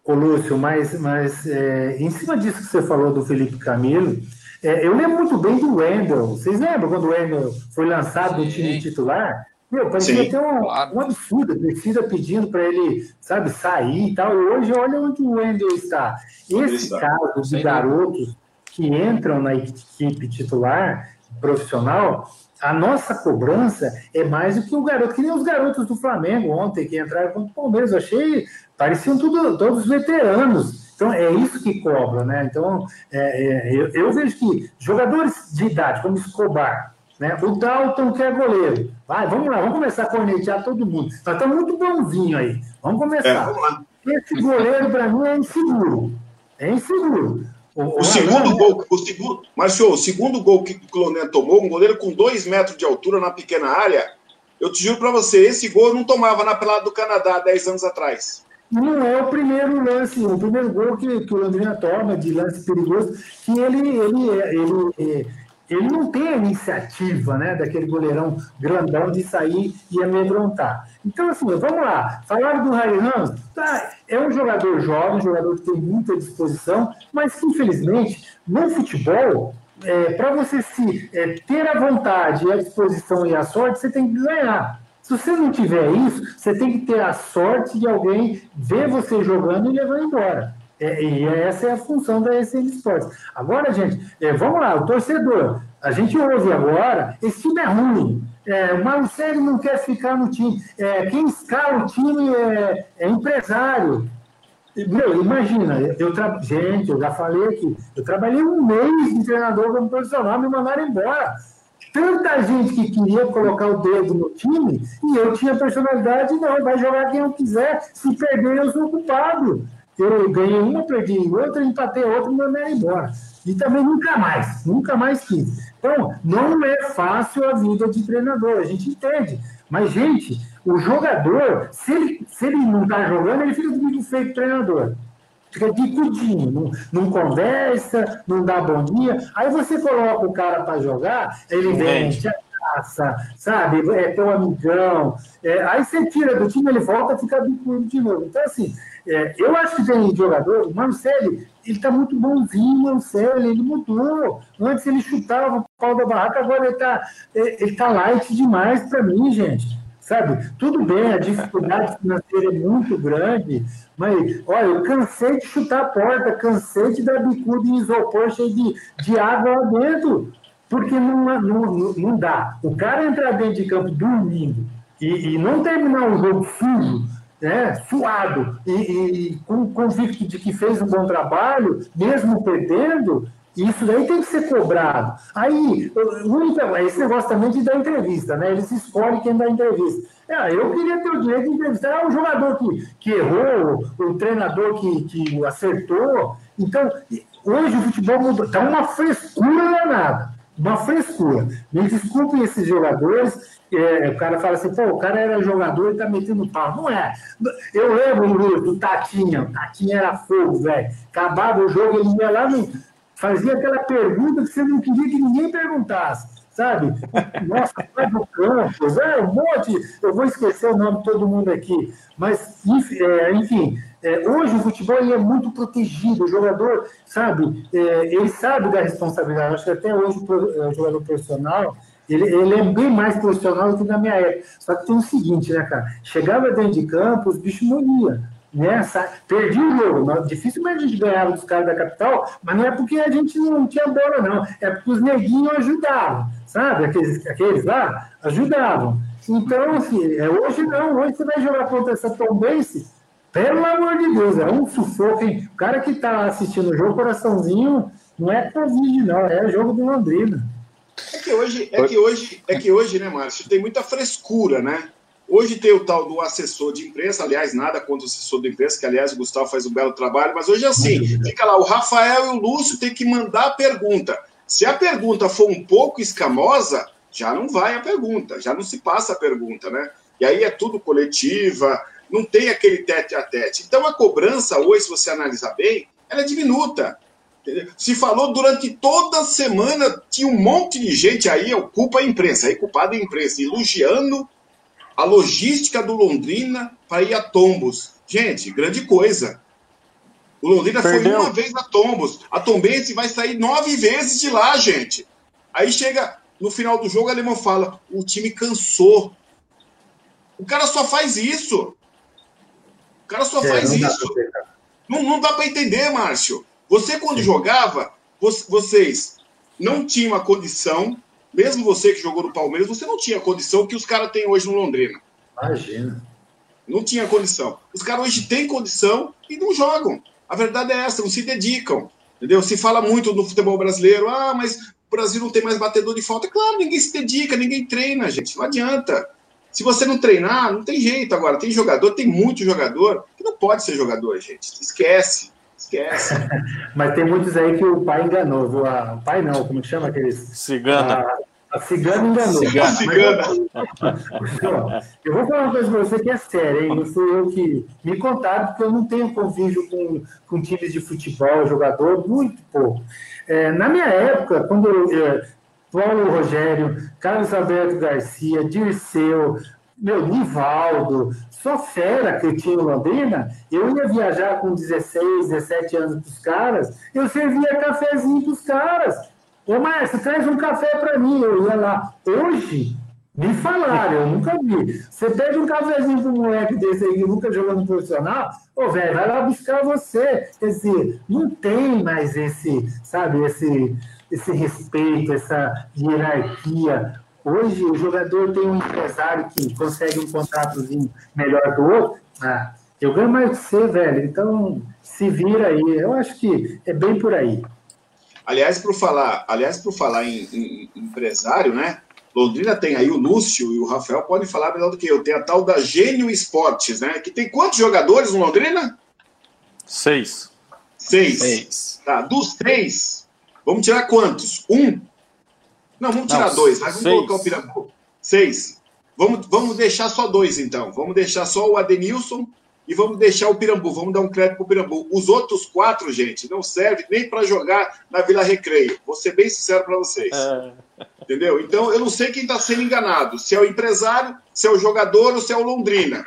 [SPEAKER 4] Ô, Lúcio, mas, mas é, em cima disso que você falou do Felipe Camilo, é, eu lembro muito bem do Wendel. Vocês lembram quando o Wendel foi lançado no time titular? Meu, parecia Sim, ter um, claro. um absurdo, a torcida pedindo para ele, sabe, sair e tal. E hoje, olha onde o Wendel está. Esse está. caso de Sem garotos que entram na equipe titular profissional, a nossa cobrança é mais do que o garoto, que nem os garotos do Flamengo ontem, que entraram contra o Palmeiras. Eu achei pareciam tudo, todos veteranos. Então, é isso que cobra, né? Então, é, é, eu, eu, vejo que jogadores de idade, como Escobar, né? o Dalton, que é goleiro, vai, vamos lá, vamos começar a cornetear todo mundo. Nós estamos muito bonzinho aí, vamos começar. É, vamos Esse goleiro, para mim, é inseguro. É inseguro.
[SPEAKER 2] O, o segundo gol, o segundo, Marcio, o segundo gol que o Cloné tomou, um goleiro com dois metros de altura na pequena área, eu te juro para você, esse gol eu não tomava na pelada do Canadá 10 anos atrás
[SPEAKER 4] não é o primeiro lance, o primeiro gol que, que o Londrina toma de lance perigoso, que ele, ele, ele, ele não tem a iniciativa né, daquele goleirão grandão de sair e amedrontar. Então, assim, vamos lá. Falaram do Harry Ramos, tá, é um jogador jovem, um jogador que tem muita disposição, mas infelizmente, no futebol, é, para você se é, ter a vontade, a disposição e a sorte, você tem que ganhar. Se você não tiver isso, você tem que ter a sorte de alguém ver você jogando e levar embora. É, e essa é a função da SN Sports. Agora, gente, é, vamos lá, o torcedor. A gente ouve agora, esse time é ruim. É, o Marcelo não quer ficar no time. É, quem escala o time é, é empresário. Meu, imagina, eu tra... gente, eu já falei aqui, eu trabalhei um mês de treinador como profissional, me mandaram embora tanta gente que queria colocar o dedo no time e eu tinha personalidade, não, vai jogar quem eu quiser, se perder eu sou culpado. Eu ganhei uma, perdi outra, empatei outra e mandei embora. E também nunca mais, nunca mais quis. Então, não é fácil a vida de treinador, a gente entende. Mas, gente, o jogador, se ele, se ele não está jogando, ele fica muito feito treinador fica bicudinho, não, não conversa, não dá bom dia. Aí você coloca o cara para jogar, ele vem, te sabe? É teu amigão. É, aí você tira do time, ele volta e fica bicudo de novo. Então, assim, é, eu acho que tem jogador, o ele está muito bonzinho, o Marcelo, ele mudou. Antes ele chutava o pau da barraca, agora ele está ele tá light demais para mim, gente. Sabe? Tudo bem, a dificuldade financeira é muito grande, mas, olha, eu cansei de chutar a porta, cansei de dar bicudo em isopor cheio de, de água lá dentro, porque não, não, não dá. O cara entrar dentro de campo dormindo e, e não terminar o jogo sujo, né, suado e, e com convicto de que fez um bom trabalho, mesmo perdendo, isso daí tem que ser cobrado. Aí, esse negócio também de dar entrevista, né? Eles escolhem quem dá entrevista. É, eu queria ter o direito de entrevistar o jogador que, que errou, o treinador que, que acertou. Então, hoje o futebol mudou. Está uma frescura danada. Uma frescura. Me desculpem esses jogadores. É, o cara fala assim, pô, o cara era jogador e tá metendo pau. Não é. Eu lembro, Luiz, do Tatinha. O Tatinha era fogo, velho. Acabava o jogo, ele ia lá no fazia aquela pergunta que você não queria que ninguém perguntasse, sabe? Nossa, Fábio Campos, é um monte, eu vou esquecer o nome de todo mundo aqui, mas, é, enfim, é, hoje o futebol é muito protegido, o jogador, sabe, é, ele sabe da responsabilidade, acho que até hoje o jogador profissional, ele, ele, é bem mais profissional do que na minha época. Só que tem o seguinte, né, cara? Chegava dentro de campo, os bichos morriam nessa perdi o jogo. Dificilmente a gente ganhava dos caras da capital, mas não é porque a gente não tinha bola, não. É porque os neguinhos ajudavam, sabe? Aqueles, aqueles lá ajudavam. Então, assim, é, hoje não. Hoje você vai jogar contra essa Tombense, pelo amor de Deus, é um sufoco, hein? O cara que está assistindo o jogo, coraçãozinho, não é Covid, não, é jogo do Londrina.
[SPEAKER 2] É que hoje, é que hoje, é que hoje, né, Márcio, tem muita frescura, né? Hoje tem o tal do assessor de imprensa, aliás, nada contra o assessor de imprensa, que aliás o Gustavo faz um belo trabalho, mas hoje é assim, fica lá, o Rafael e o Lúcio tem que mandar a pergunta. Se a pergunta for um pouco escamosa, já não vai a pergunta, já não se passa a pergunta, né? E aí é tudo coletiva, não tem aquele tete a tete. Então a cobrança hoje, se você analisar bem, ela é diminuta. Se falou durante toda a semana, tinha um monte de gente aí, culpa a imprensa, aí culpada a imprensa, elogiando a logística do Londrina para ir a Tombos. Gente, grande coisa. O Londrina Perdeu. foi uma vez a Tombos. A Tombense vai sair nove vezes de lá, gente. Aí chega no final do jogo, o alemão fala: o time cansou. O cara só faz isso. O cara só é, faz não isso. Não, não dá para entender, Márcio. Você, quando Sim. jogava, vocês não tinham a condição mesmo você que jogou no Palmeiras, você não tinha condição que os caras têm hoje no Londrina.
[SPEAKER 4] Imagina.
[SPEAKER 2] Não tinha condição. Os caras hoje têm condição e não jogam. A verdade é essa, não se dedicam. Entendeu? Se fala muito no futebol brasileiro, ah, mas o Brasil não tem mais batedor de falta. Claro, ninguém se dedica, ninguém treina, gente. Não adianta. Se você não treinar, não tem jeito. Agora, tem jogador, tem muito jogador que não pode ser jogador, gente. Esquece. Esquece.
[SPEAKER 4] Mas tem muitos aí que o pai enganou. Viu? Ah, o pai não, como que chama aqueles?
[SPEAKER 1] Cigana.
[SPEAKER 4] A, a cigana enganou.
[SPEAKER 2] Cigana. cigana.
[SPEAKER 4] eu vou falar uma coisa para você que é séria, hein? Não fui eu que me contaram, porque eu não tenho convívio com, com times de futebol, jogador, muito pouco. É, na minha época, quando eu, é, Paulo Rogério, Carlos Alberto Garcia, Dirceu, meu, Nivaldo, só fera que tinha em Londrina, eu ia viajar com 16, 17 anos para os caras, eu servia cafezinho para os caras. Ô, Márcio, traz um café para mim. Eu ia lá. Hoje, me falaram, eu nunca vi. Você pede um cafezinho para um moleque desse aí que nunca jogou no profissional, ô, velho, vai lá buscar você. Quer dizer, não tem mais esse, sabe, esse, esse respeito, essa hierarquia. Hoje, o jogador tem um empresário que consegue um contratozinho melhor que o outro. Ah, eu ganho mais que você, velho. Então, se vira aí. Eu acho que é bem por aí.
[SPEAKER 2] Aliás, para falar, aliás, por falar em, em, empresário, né? Londrina tem aí o Lúcio e o Rafael podem falar melhor do que eu. Tem a tal da Gênio Esportes, né? Que tem quantos jogadores no Londrina?
[SPEAKER 1] Seis.
[SPEAKER 2] Seis. Seis. Tá, dos três, vamos tirar quantos? Um? Não, vamos tirar Não, dois. Vamos seis. colocar o Pirambu. Seis. Vamos, vamos deixar só dois, então. Vamos deixar só o Adenilson e vamos deixar o Pirambu, vamos dar um crédito para o Pirambu. Os outros quatro, gente, não serve nem para jogar na Vila Recreio. Vou ser bem sincero para vocês. É. Entendeu? Então, eu não sei quem está sendo enganado. Se é o empresário, se é o jogador ou se é o Londrina.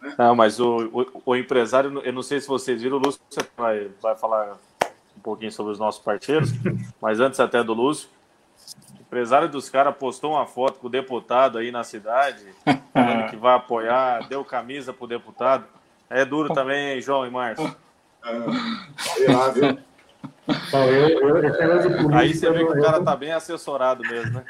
[SPEAKER 1] Né? Não, mas o, o, o, empresário, eu não sei se vocês viram, o Lúcio vai, vai falar um pouquinho sobre os nossos parceiros, mas antes até do Lúcio, empresário dos caras postou uma foto com o deputado aí na cidade, falando que vai apoiar, deu camisa pro deputado. É duro também, João e Márcio. sei lá, viu? Aí você vê que o cara tá bem assessorado mesmo, né?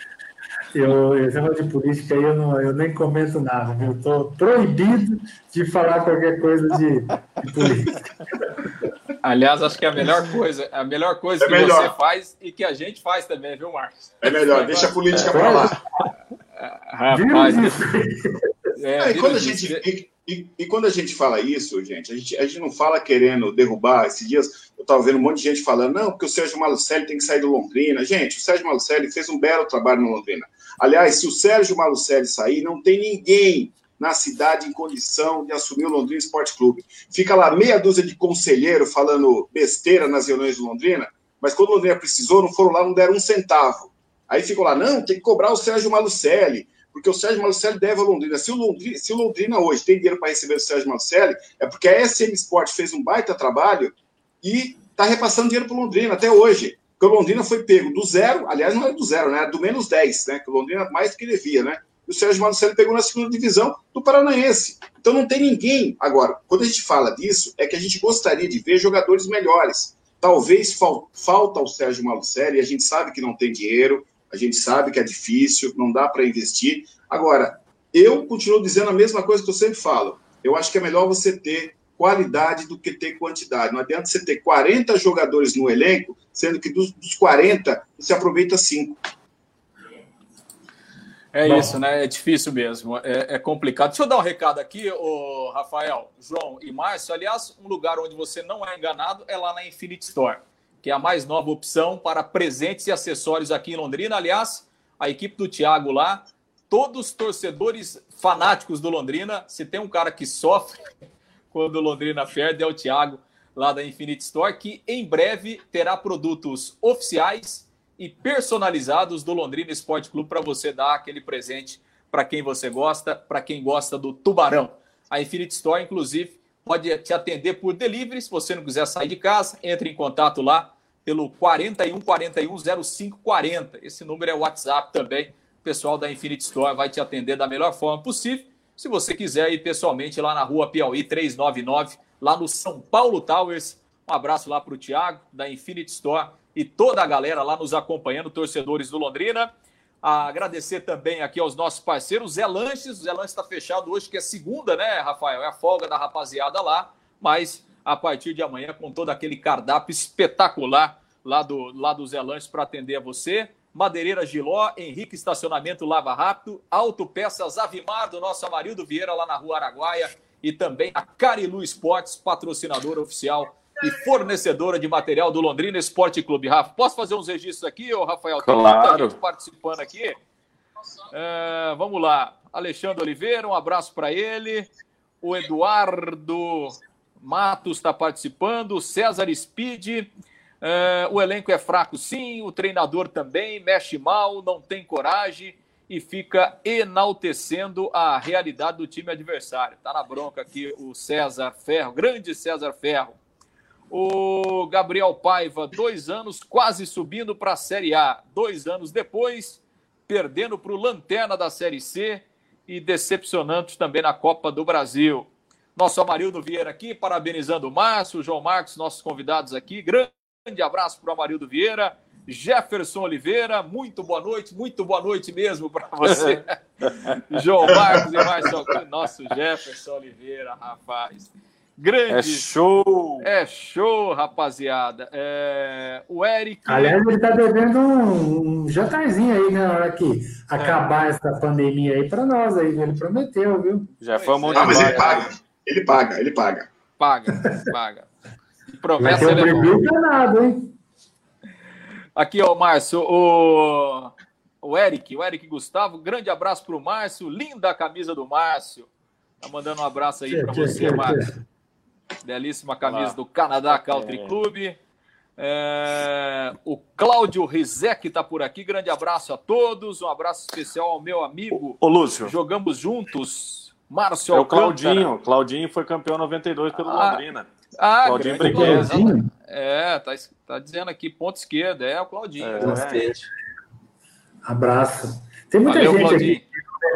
[SPEAKER 4] Eu, esse negócio de política aí eu, não, eu nem comento nada, eu estou proibido de falar qualquer coisa de, de, política.
[SPEAKER 3] Aliás, acho que é a melhor coisa, a melhor coisa é que melhor. você faz e que a gente faz também, viu, Marcos?
[SPEAKER 2] É melhor, deixa a política é. para lá.
[SPEAKER 3] Rapaz,
[SPEAKER 2] é, e quando a gente e, e, quando a gente fala isso, gente a, gente, a gente não fala querendo derrubar. Esses dias eu estava vendo um monte de gente falando, não, porque o Sérgio Malucelli tem que sair do Londrina. Gente, o Sérgio Malucelli fez um belo trabalho no Londrina. Aliás, se o Sérgio Malucelli sair, não tem ninguém na cidade em condição de assumir o Londrina Esporte Clube. Fica lá meia dúzia de conselheiro falando besteira nas reuniões do Londrina, mas quando o Londrina precisou, não foram lá, não deram um centavo. Aí ficou lá, não, tem que cobrar o Sérgio Malucelli porque o Sérgio Malucelli deve ao Londrina. Se o Londrina, se o Londrina hoje tem dinheiro para receber o Sérgio Malucelli, é porque a SM Sport fez um baita trabalho e está repassando dinheiro para o Londrina até hoje. Porque o Londrina foi pego do zero, aliás, não é do zero, né? É do menos 10, né? Que o Londrina mais do que devia, né? E o Sérgio Malucelli pegou na segunda divisão do Paranaense. Então não tem ninguém. Agora, quando a gente fala disso, é que a gente gostaria de ver jogadores melhores. Talvez fal falta ao Sérgio Malucelli, a gente sabe que não tem dinheiro, a gente sabe que é difícil, não dá para investir. Agora, eu continuo dizendo a mesma coisa que eu sempre falo. Eu acho que é melhor você ter qualidade do que ter quantidade. Não adianta você ter 40 jogadores no elenco, sendo que dos, dos 40 você aproveita 5.
[SPEAKER 3] É Bom. isso, né? É difícil mesmo. É, é, complicado. Deixa eu dar um recado aqui, ô, Rafael, João e Márcio. Aliás, um lugar onde você não é enganado é lá na Infinity Store que é a mais nova opção para presentes e acessórios aqui em Londrina. Aliás, a equipe do Thiago lá, todos torcedores fanáticos do Londrina. Se tem um cara que sofre quando o Londrina perde, é o Thiago, lá da Infinite Store, que em breve terá produtos oficiais e personalizados do Londrina Esporte Clube para você dar aquele presente para quem você gosta, para quem gosta do Tubarão. A Infinite Store, inclusive, pode te atender por delivery. Se você não quiser sair de casa, entre em contato lá pelo 41 41 05 40. Esse número é o WhatsApp também. O pessoal da Infinity Store vai te atender da melhor forma possível. Se você quiser ir pessoalmente lá na rua Piauí 399, lá no São Paulo Towers. Um abraço lá para o Thiago, da Infinity Store, e toda a galera lá nos acompanhando, torcedores do Londrina. Agradecer também aqui aos nossos parceiros, Zé Lanches. O Zé Lanches está fechado hoje, que é segunda, né, Rafael? É a folga da rapaziada lá, mas a partir de amanhã, com todo aquele cardápio espetacular lá do, lá do Zé Lanches para atender a você. Madeireira Giló, Henrique Estacionamento Lava Rápido, Autopeças Avimar, do nosso Amarildo Vieira, lá na Rua Araguaia, e também a Carilu Esportes, patrocinadora oficial e fornecedora de material do Londrina Esporte Clube. Rafa, posso fazer uns registros aqui, ô Rafael?
[SPEAKER 1] Tem claro. muita gente
[SPEAKER 3] participando aqui. É, vamos lá. Alexandre Oliveira, um abraço para ele. O Eduardo Matos está participando. César Speed. É, o elenco é fraco, sim. O treinador também mexe mal, não tem coragem. e fica enaltecendo a realidade do time adversário. Está na bronca aqui o César Ferro, grande César Ferro. O Gabriel Paiva, dois anos quase subindo para a Série A. Dois anos depois, perdendo para o Lanterna da Série C e decepcionando também na Copa do Brasil. Nosso Amarildo Vieira aqui, parabenizando o Márcio, o João Marcos, nossos convidados aqui. Grande abraço para o Amarildo Vieira. Jefferson Oliveira, muito boa noite, muito boa noite mesmo para você. João Marcos e Márcio, nosso Jefferson Oliveira, rapaz. Grande.
[SPEAKER 1] É show!
[SPEAKER 3] É show, rapaziada. É... O Eric.
[SPEAKER 4] Aliás, ele tá devendo um, um jantarzinho aí na hora que acabar é. essa pandemia aí para nós aí. Ele prometeu, viu?
[SPEAKER 1] Já foi
[SPEAKER 2] um Ah, mas ele paga. Ele paga, ele paga.
[SPEAKER 3] Paga, paga.
[SPEAKER 4] Promessa um ele é danado, hein?
[SPEAKER 3] Aqui, ó, Márcio, o, o Eric, o Eric Gustavo, grande abraço para o Márcio, linda a camisa do Márcio. Tá mandando um abraço aí para você, Márcio. Belíssima camisa do Canadá Country é. Club. É, o Cláudio Rizek está por aqui. Grande abraço a todos. Um abraço especial ao meu amigo.
[SPEAKER 1] Ô, Lúcio.
[SPEAKER 3] Jogamos juntos. Márcio
[SPEAKER 1] É o Claudinho. Claudinho foi campeão 92 pelo ah, Londrina.
[SPEAKER 3] Ah, Claudinho Claudinho. É, tá, tá dizendo aqui, ponto esquerda. É o Claudinho. É,
[SPEAKER 4] Abraço. Tem muita Valeu, gente Claudinho. aqui,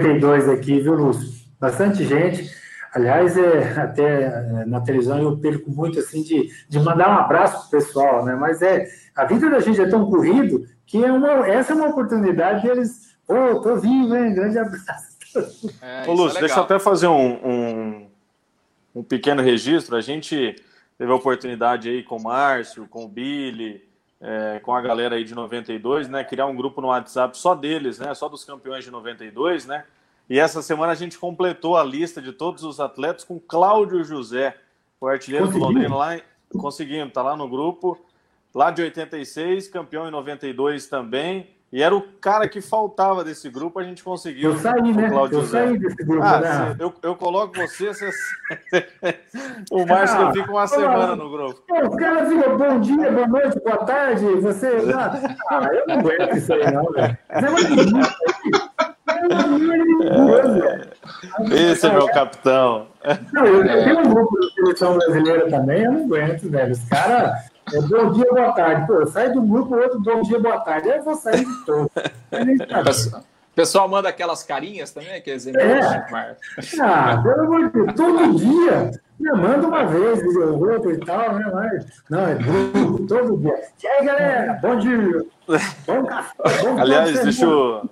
[SPEAKER 4] 92 aqui, viu, Lúcio? Bastante gente. Aliás, é, até é, na televisão eu perco muito assim de, de mandar um abraço pro pessoal, né? Mas é a vida da gente é tão corrido que é uma, essa é uma oportunidade deles. Pô, tô vivo, hein? Grande abraço.
[SPEAKER 1] É, Ô, Lúcio, é deixa eu até fazer um, um, um, pequeno registro. A gente teve a oportunidade aí com o Márcio, com o Billy, é, com a galera aí de 92, né? Criar um grupo no WhatsApp só deles, né? Só dos campeões de 92, né? E essa semana a gente completou a lista de todos os atletas com Cláudio José, o artilheiro do Londrina lá. Conseguimos, tá lá no grupo. Lá de 86, campeão em 92 também. E era o cara que faltava desse grupo, a gente conseguiu.
[SPEAKER 4] Eu saí, né? Eu José. saí desse grupo, ah,
[SPEAKER 1] né? eu, eu coloco você, você... o Márcio ah, fica uma semana no grupo.
[SPEAKER 4] Os caras ficam bom dia, boa noite, boa tarde, você... Ah, eu não aguento isso aí não, velho.
[SPEAKER 1] Esse é meu capitão.
[SPEAKER 4] Não, eu tenho um grupo da seleção brasileira também, eu não aguento, velho. Os caras. É bom dia, boa tarde. Pô, sai do grupo, outro bom dia, boa tarde. Aí eu vou sair de todo.
[SPEAKER 3] O pessoal manda aquelas carinhas também, quer dizer, é.
[SPEAKER 4] Ah, pelo amor de Deus, todo dia. Me manda uma vez, outro e tal, né? Mas, não, é grupo, todo dia. E aí, galera, bom dia. Bom
[SPEAKER 1] café. Bom Aliás, deixa eu.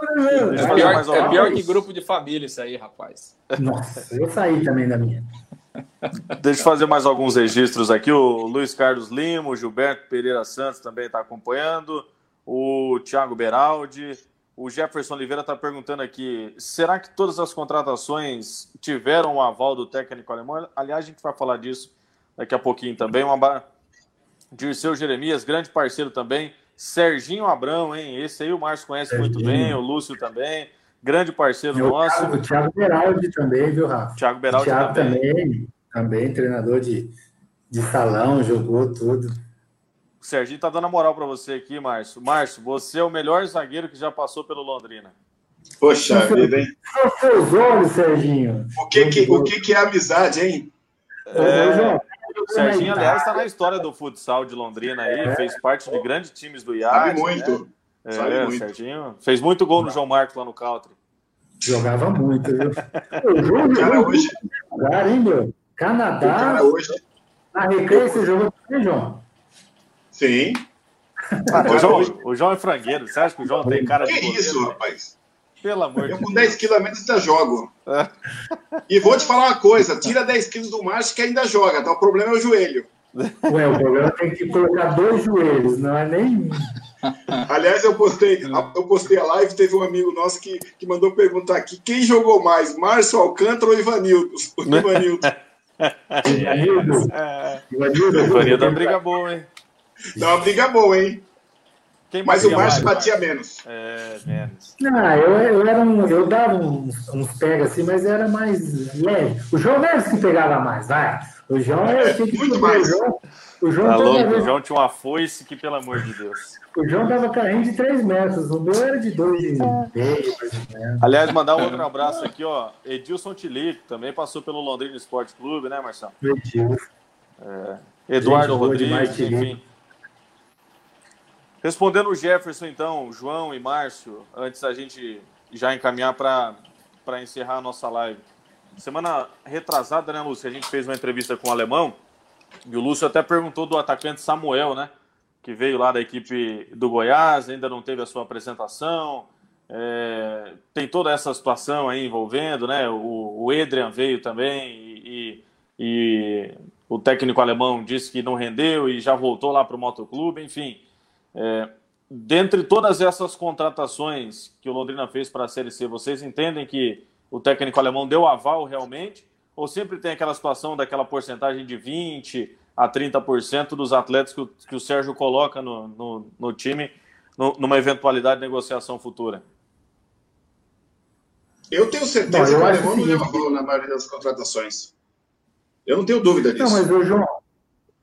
[SPEAKER 3] É pior, é pior que grupo de família isso aí, rapaz.
[SPEAKER 4] Nossa, eu saí também da minha.
[SPEAKER 1] Deixa eu fazer mais alguns registros aqui. O Luiz Carlos Lima, o Gilberto Pereira Santos também está acompanhando. O Thiago Beraldi. O Jefferson Oliveira está perguntando aqui: será que todas as contratações tiveram o aval do técnico alemão? Aliás, a gente vai falar disso daqui a pouquinho também. Uma... Dirceu Jeremias, grande parceiro também. Serginho Abrão, hein? Esse aí o Márcio conhece Serginho. muito bem, o Lúcio também. Grande parceiro
[SPEAKER 4] Meu
[SPEAKER 1] nosso.
[SPEAKER 4] o Thiago Beraldi também, viu, Rafa?
[SPEAKER 1] Thiago Beraldi
[SPEAKER 4] Thiago também. também. Também, treinador de, de salão, jogou tudo.
[SPEAKER 1] O Serginho tá dando a moral para você aqui, Márcio. Márcio, você é o melhor zagueiro que já passou pelo Londrina.
[SPEAKER 2] Poxa vida, hein?
[SPEAKER 4] Seus olhos, Serginho.
[SPEAKER 2] O que que, o que que é amizade, hein?
[SPEAKER 1] É... O Serginho, aliás, está na história do futsal de Londrina aí, é. fez parte de grandes times do IAD.
[SPEAKER 2] Sabe muito.
[SPEAKER 1] Né? Sabe é, muito. Serginho fez muito gol no João Marcos lá no Country.
[SPEAKER 4] Jogava muito, viu? O cara hoje. Jogar, hein, meu? Canadá. O cara hoje. Na Recreio você jogou também, João?
[SPEAKER 2] Sim.
[SPEAKER 1] Ah, o, João, o João é frangueiro. Você acha que o João tem cara
[SPEAKER 2] de. Que isso, rapaz?
[SPEAKER 1] Pelo amor de
[SPEAKER 2] Deus. Eu com 10 quilos a menos ainda jogo. É. E vou te falar uma coisa: tira 10 quilos do macho que ainda joga, tá? O problema é o joelho.
[SPEAKER 4] Ué, o problema tem que colocar dois joelhos, não é nem.
[SPEAKER 2] Aliás, eu postei, eu postei a live, teve um amigo nosso que, que mandou perguntar aqui quem jogou mais, Márcio Alcântara ou Ivanildo? O Ivanildo.
[SPEAKER 1] Ivanildo. Ivanildo. Ivanildo é uma briga boa, hein?
[SPEAKER 2] Dá uma briga boa, hein? Quem Mas o Márcio batia menos.
[SPEAKER 1] É, menos.
[SPEAKER 4] Não, eu, eu, era um, eu dava uns, uns pega assim, mas era mais leve. O João mesmo que pegava mais, vai. O João é,
[SPEAKER 2] que muito mais.
[SPEAKER 4] O João, o João,
[SPEAKER 1] tá louco, o João tinha uma foice que, pelo amor de Deus.
[SPEAKER 4] O João dava carrinho de 3 metros, o meu era de 2
[SPEAKER 1] Aliás, mandar um outro abraço aqui, ó. Edilson Tilico, também passou pelo Londrina Esporte Clube, né, Marcelo?
[SPEAKER 4] Edilson.
[SPEAKER 1] É, Eduardo Rodrigues, enfim. Respondendo o Jefferson, então, João e Márcio, antes da gente já encaminhar para encerrar a nossa live. Semana retrasada, né, Lúcio? A gente fez uma entrevista com o alemão e o Lúcio até perguntou do atacante Samuel, né? Que veio lá da equipe do Goiás, ainda não teve a sua apresentação. É, tem toda essa situação aí envolvendo, né? O, o Edrian veio também e, e, e, o técnico alemão disse que não rendeu e já voltou lá para o motoclube, enfim. É, dentre todas essas contratações que o Londrina fez para a Série C, vocês entendem que o técnico alemão deu aval realmente? Ou sempre tem aquela situação daquela porcentagem de 20% a 30% dos atletas que o, que o Sérgio coloca no, no, no time no, numa eventualidade de negociação futura?
[SPEAKER 2] Eu tenho certeza não, que o alemão não deu aval na maioria das contratações. Eu não tenho dúvida disso.
[SPEAKER 4] Não, mas o João,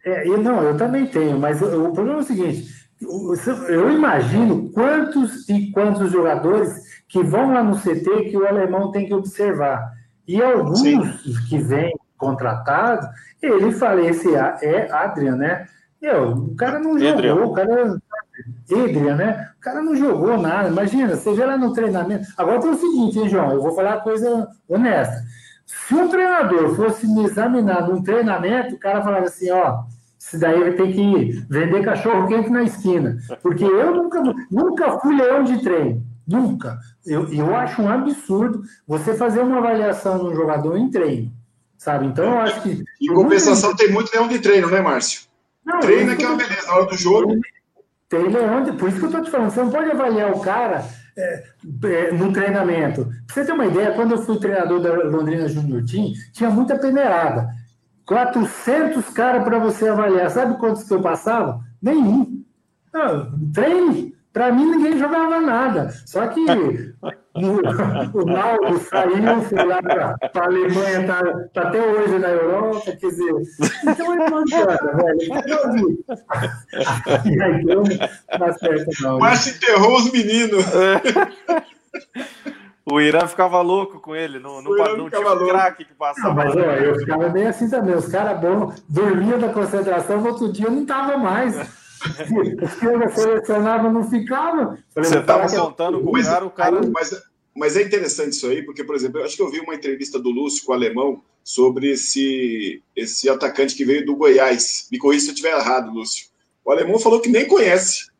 [SPEAKER 4] é, eu, não, eu também tenho, mas o, o problema é o seguinte: eu imagino quantos e quantos jogadores que vão lá no CT que o alemão tem que observar. E alguns Sim. que vêm contratados, ele fala, esse é Adrian, né? Meu, o cara não jogou, o cara. Adrian, né? O cara não jogou nada. Imagina, você vê lá no treinamento. Agora tem o seguinte, hein, João? Eu vou falar uma coisa honesta. Se um treinador fosse me examinar num treinamento, o cara falava assim, ó, esse daí vai ter que vender cachorro quente na esquina. Porque eu nunca, nunca fui leão de treino. Nunca. Eu, eu acho um absurdo você fazer uma avaliação de um jogador em treino. Sabe? Então eu acho que.
[SPEAKER 2] Em compensação, muito... tem muito leão de treino, né, Márcio? Não, Treino é que é uma beleza, na hora do jogo.
[SPEAKER 4] Tem leão de. Por isso que eu estou te falando, você não pode avaliar o cara é, é, no treinamento. Pra você ter uma ideia, quando eu fui treinador da Londrina Junior Team, tinha muita peneirada. 400 caras para você avaliar. Sabe quantos que eu passava? Nenhum. Não, treino. Para mim, ninguém jogava nada. Só que o, o Mauro saiu, foi lá para a Alemanha, está tá até hoje na Europa, quer dizer. Então é uma velho.
[SPEAKER 2] E aí, não dá certo, não. Mas enterrou os meninos.
[SPEAKER 1] O Irã ficava louco com ele, não, não, não, não tinha um craque que passava. Não,
[SPEAKER 4] mas ó, eu ficava bem assim também. Os caras bons dormiam da concentração, no outro dia não tava mais. Os que eu selecionava não ficavam.
[SPEAKER 1] Você estava contando com o cara, o cara.
[SPEAKER 2] Mas, mas é interessante isso aí, porque, por exemplo, eu acho que eu vi uma entrevista do Lúcio com o alemão sobre esse, esse atacante que veio do Goiás. Me corrija se eu estiver errado, Lúcio. O alemão falou que nem conhece.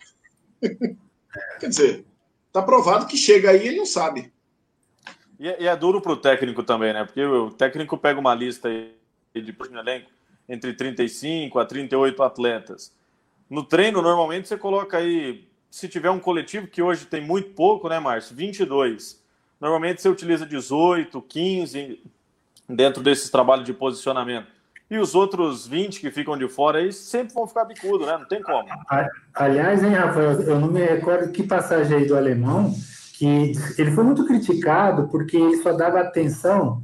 [SPEAKER 2] Quer dizer, tá provado que chega aí e ele não sabe.
[SPEAKER 1] E é, e é duro para o técnico também, né? Porque o técnico pega uma lista de elenco entre 35 a 38 atletas. No treino, normalmente você coloca aí, se tiver um coletivo, que hoje tem muito pouco, né, Márcio? 22. Normalmente você utiliza 18, 15 dentro desses trabalhos de posicionamento. E os outros 20 que ficam de fora aí sempre vão ficar bicudo, né? Não tem como.
[SPEAKER 4] Aliás, hein, Rafael, eu não me recordo que passagem aí do alemão que ele foi muito criticado porque ele só dava atenção,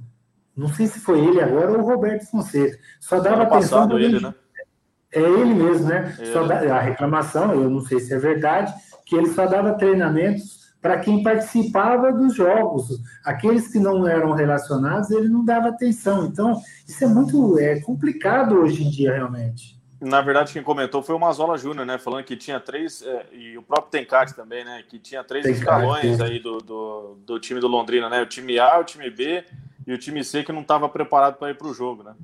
[SPEAKER 4] não sei se foi ele agora ou o Roberto Fonseca, só dava ano atenção.
[SPEAKER 1] Passado, ele, né?
[SPEAKER 4] É ele mesmo, né? Só da, a reclamação, eu não sei se é verdade, que ele só dava treinamentos para quem participava dos jogos. Aqueles que não eram relacionados, ele não dava atenção. Então, isso é muito é complicado hoje em dia, realmente.
[SPEAKER 1] Na verdade, quem comentou foi o Mazola Júnior, né? Falando que tinha três, é, e o próprio Tencate também, né? Que tinha três Tencate, escalões aí do, do, do, time do Londrina, né? O time A, o time B e o time C que não estava preparado para ir para o jogo, né?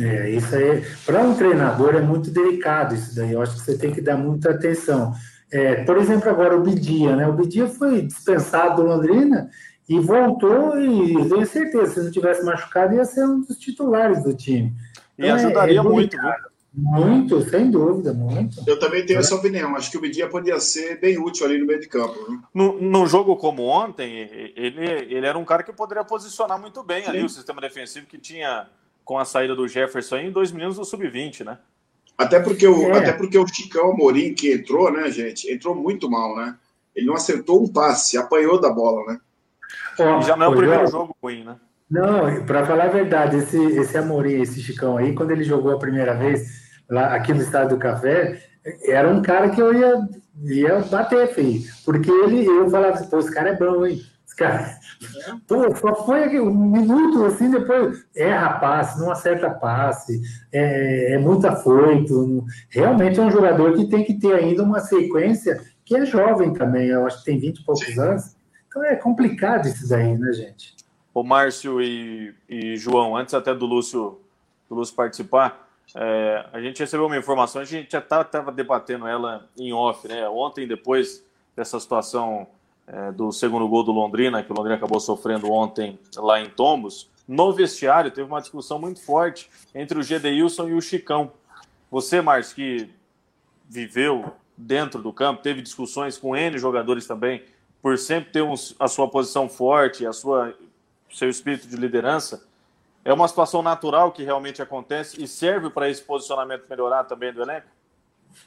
[SPEAKER 4] É, isso aí, para um treinador é muito delicado isso daí. Eu acho que você tem que dar muita atenção. É, por exemplo, agora o Bidia, né? O Bidia foi dispensado do Londrina e voltou e tenho certeza, se não tivesse machucado, ia ser um dos titulares do time.
[SPEAKER 1] E então, ajudaria é, é muito, viu?
[SPEAKER 4] Muito, sem dúvida, muito.
[SPEAKER 2] Eu também tenho é. essa opinião. Acho que o Bidia podia ser bem útil ali no meio de campo. Né?
[SPEAKER 1] No, num jogo como ontem, ele, ele era um cara que poderia posicionar muito bem Sim. ali o sistema defensivo que tinha com a saída do Jefferson em dois meninos do sub-20, né?
[SPEAKER 2] Até porque, o, é. até porque o Chicão Amorim que entrou, né, gente? Entrou muito mal, né? Ele não acertou um passe, apanhou da bola, né?
[SPEAKER 1] e já não é o primeiro jogo ruim, né?
[SPEAKER 4] Não, para falar a verdade, esse, esse Amorim, esse Chicão aí, quando ele jogou a primeira vez lá aqui no Estado do Café, era um cara que eu ia, ia bater, filho. Porque ele, eu falava assim, pô, esse cara é bom, hein? Esse cara. Pô, só foi aqui, um minuto assim, depois erra passe, não acerta passe, é, é muito afoito. Realmente é um jogador que tem que ter ainda uma sequência que é jovem também, eu acho que tem 20 e poucos anos. Então é complicado isso daí, né, gente?
[SPEAKER 1] O Márcio e, e João, antes até do Lúcio, do Lúcio participar, é, a gente recebeu uma informação, a gente já estava tá, debatendo ela em off, né? Ontem, depois dessa situação é, do segundo gol do Londrina, que o Londrina acabou sofrendo ontem lá em Tombos, no vestiário teve uma discussão muito forte entre o Gedeilson e o Chicão. Você, Márcio, que viveu dentro do campo, teve discussões com N jogadores também, por sempre ter um, a sua posição forte, a sua seu espírito de liderança. É uma situação natural que realmente acontece e serve para esse posicionamento melhorar também do elenco?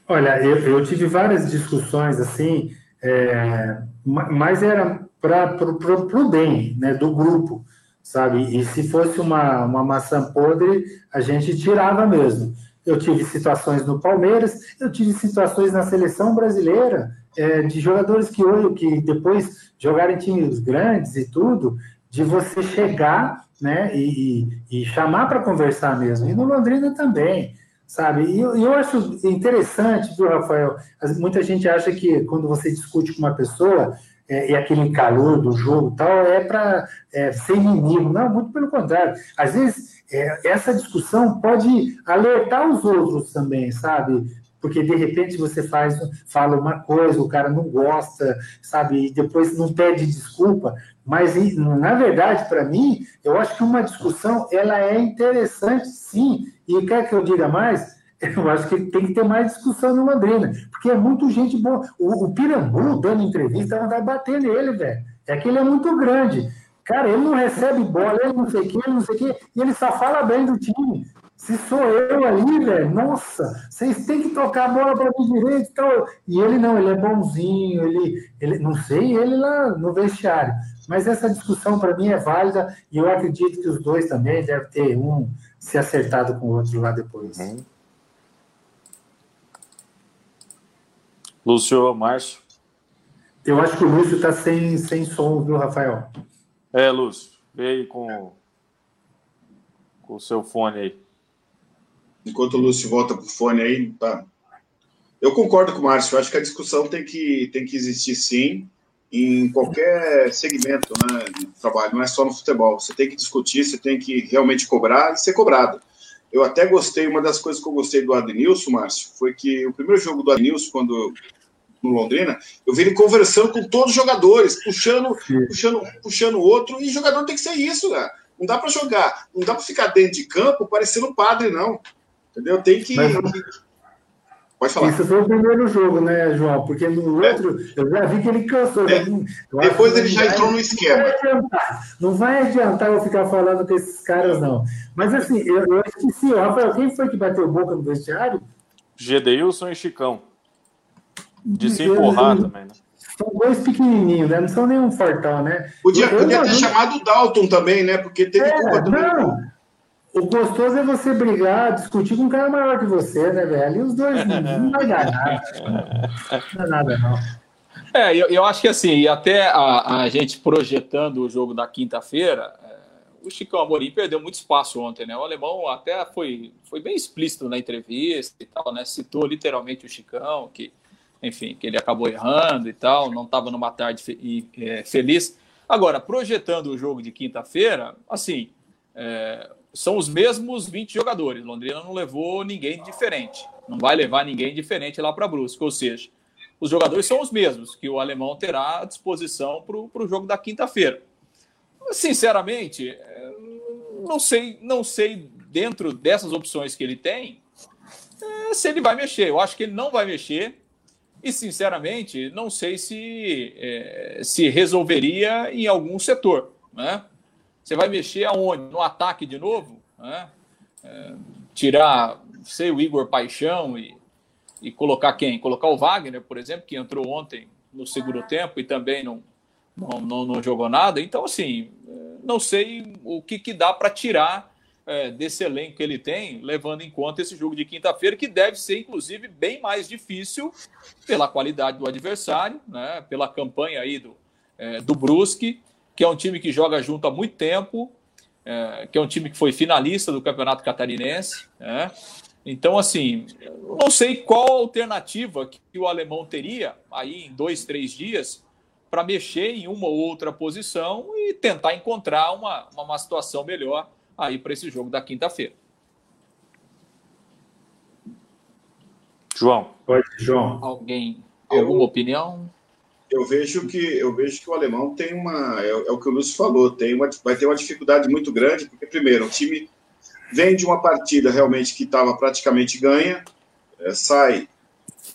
[SPEAKER 4] Olha, eu, eu tive várias discussões assim, é, mas era para o bem né, do grupo, sabe? E se fosse uma, uma maçã podre, a gente tirava mesmo. Eu tive situações no Palmeiras, eu tive situações na seleção brasileira, é, de jogadores que hoje, que depois jogaram em times grandes e tudo, de você chegar né, e, e chamar para conversar mesmo. E no Londrina também, sabe? E eu, eu acho interessante, viu, Rafael? Muita gente acha que quando você discute com uma pessoa, é, e aquele calor do jogo tal, é para é, ser inimigo. Não, muito pelo contrário. Às vezes, é, essa discussão pode alertar os outros também, sabe? porque de repente você faz, fala uma coisa, o cara não gosta, sabe, e depois não pede desculpa. Mas na verdade, para mim, eu acho que uma discussão ela é interessante, sim. E quer que eu diga mais? Eu acho que tem que ter mais discussão no Londrina, porque é muito gente boa. O, o Pirambu dando entrevista, vai bater nele, velho. É que ele é muito grande. Cara, ele não recebe bola, ele não sei o que, ele não sei o que, e ele só fala bem do time. Se sou eu ali, velho, nossa, vocês têm que tocar a bola para mim direito e tal. E ele não, ele é bonzinho, ele, ele não sei, ele lá no vestiário. Mas essa discussão para mim é válida e eu acredito que os dois também devem ter um se acertado com o outro lá depois. Uhum.
[SPEAKER 1] Lúcio, Márcio.
[SPEAKER 4] Eu acho que o Lúcio está sem, sem som, viu, Rafael?
[SPEAKER 1] É, Lúcio, veio com, com o seu fone aí.
[SPEAKER 2] Enquanto o Lúcio volta para o fone aí, tá. Eu concordo com o Márcio, eu acho que a discussão tem que, tem que existir sim, em qualquer segmento né, de trabalho, não é só no futebol. Você tem que discutir, você tem que realmente cobrar e ser cobrado. Eu até gostei, uma das coisas que eu gostei do Adnilson, Márcio, foi que o primeiro jogo do Adnilson, quando no Londrina, eu vi ele conversando com todos os jogadores, puxando, puxando, puxando outro, e jogador tem que ser isso, né? Não dá para jogar, não dá para ficar dentro de campo parecendo padre, não. Entendeu? Tem que. Mas,
[SPEAKER 4] Pode falar. Isso foi o primeiro jogo, né, João? Porque no é. outro, eu já vi que ele cansou. É.
[SPEAKER 2] Depois ele já entrou no esquema.
[SPEAKER 4] Não vai, não vai adiantar eu ficar falando com esses caras, não. Mas assim, eu, eu esqueci, Rafael, quem foi que bateu boca no vestiário?
[SPEAKER 1] Gedeilson e Chicão. De se empurrar também, né?
[SPEAKER 4] São dois pequenininhos, né? Não são nenhum fortão, né?
[SPEAKER 2] Podia, podia ter chamado o Dalton também, né? Porque teve é, culpa também.
[SPEAKER 4] Não. O gostoso é você brigar, discutir com um cara maior que você, né, velho? E os dois não vai dar nada. Não é nada, não.
[SPEAKER 3] É, eu, eu acho que assim, e até a, a gente projetando o jogo da quinta-feira, é, o Chico Amorim perdeu muito espaço ontem, né? O alemão até foi, foi bem explícito na entrevista e tal, né? Citou literalmente o Chicão, que, enfim, que ele acabou errando e tal, não estava numa tarde fe, é, feliz. Agora, projetando o jogo de quinta-feira, assim, é, são os mesmos 20 jogadores. Londrina não levou ninguém diferente. Não vai levar ninguém diferente lá para Brusque. Ou seja, os jogadores são os mesmos que o alemão terá à disposição para o jogo da quinta-feira. Sinceramente, é, não sei, não sei dentro dessas opções que ele tem é, se ele vai mexer. Eu acho que ele não vai mexer. E, sinceramente, não sei se, é, se resolveria em algum setor. Né? Você vai mexer aonde? No ataque de novo? Né? É, tirar sei, o Igor Paixão e, e colocar quem? Colocar o Wagner, por exemplo, que entrou ontem no segundo tempo e também não, não, não, não jogou nada. Então, assim, não sei o que, que dá para tirar é, desse elenco que ele tem, levando em conta esse jogo de quinta-feira, que deve ser, inclusive, bem mais difícil pela qualidade do adversário, né, pela campanha aí do, é, do Brusque, que é um time que joga junto há muito tempo, é, que é um time que foi finalista do Campeonato Catarinense. Né? Então, assim, não sei qual alternativa que o alemão teria aí em dois, três dias para mexer em uma ou outra posição e tentar encontrar uma, uma situação melhor aí para esse jogo da quinta-feira.
[SPEAKER 1] João.
[SPEAKER 4] Pode, João.
[SPEAKER 3] Alguém, alguma eu, opinião?
[SPEAKER 2] Eu vejo que eu vejo que o alemão tem uma é, é o que o Lúcio falou, tem uma, vai ter uma dificuldade muito grande, porque primeiro o time vem de uma partida realmente que estava praticamente ganha, é, sai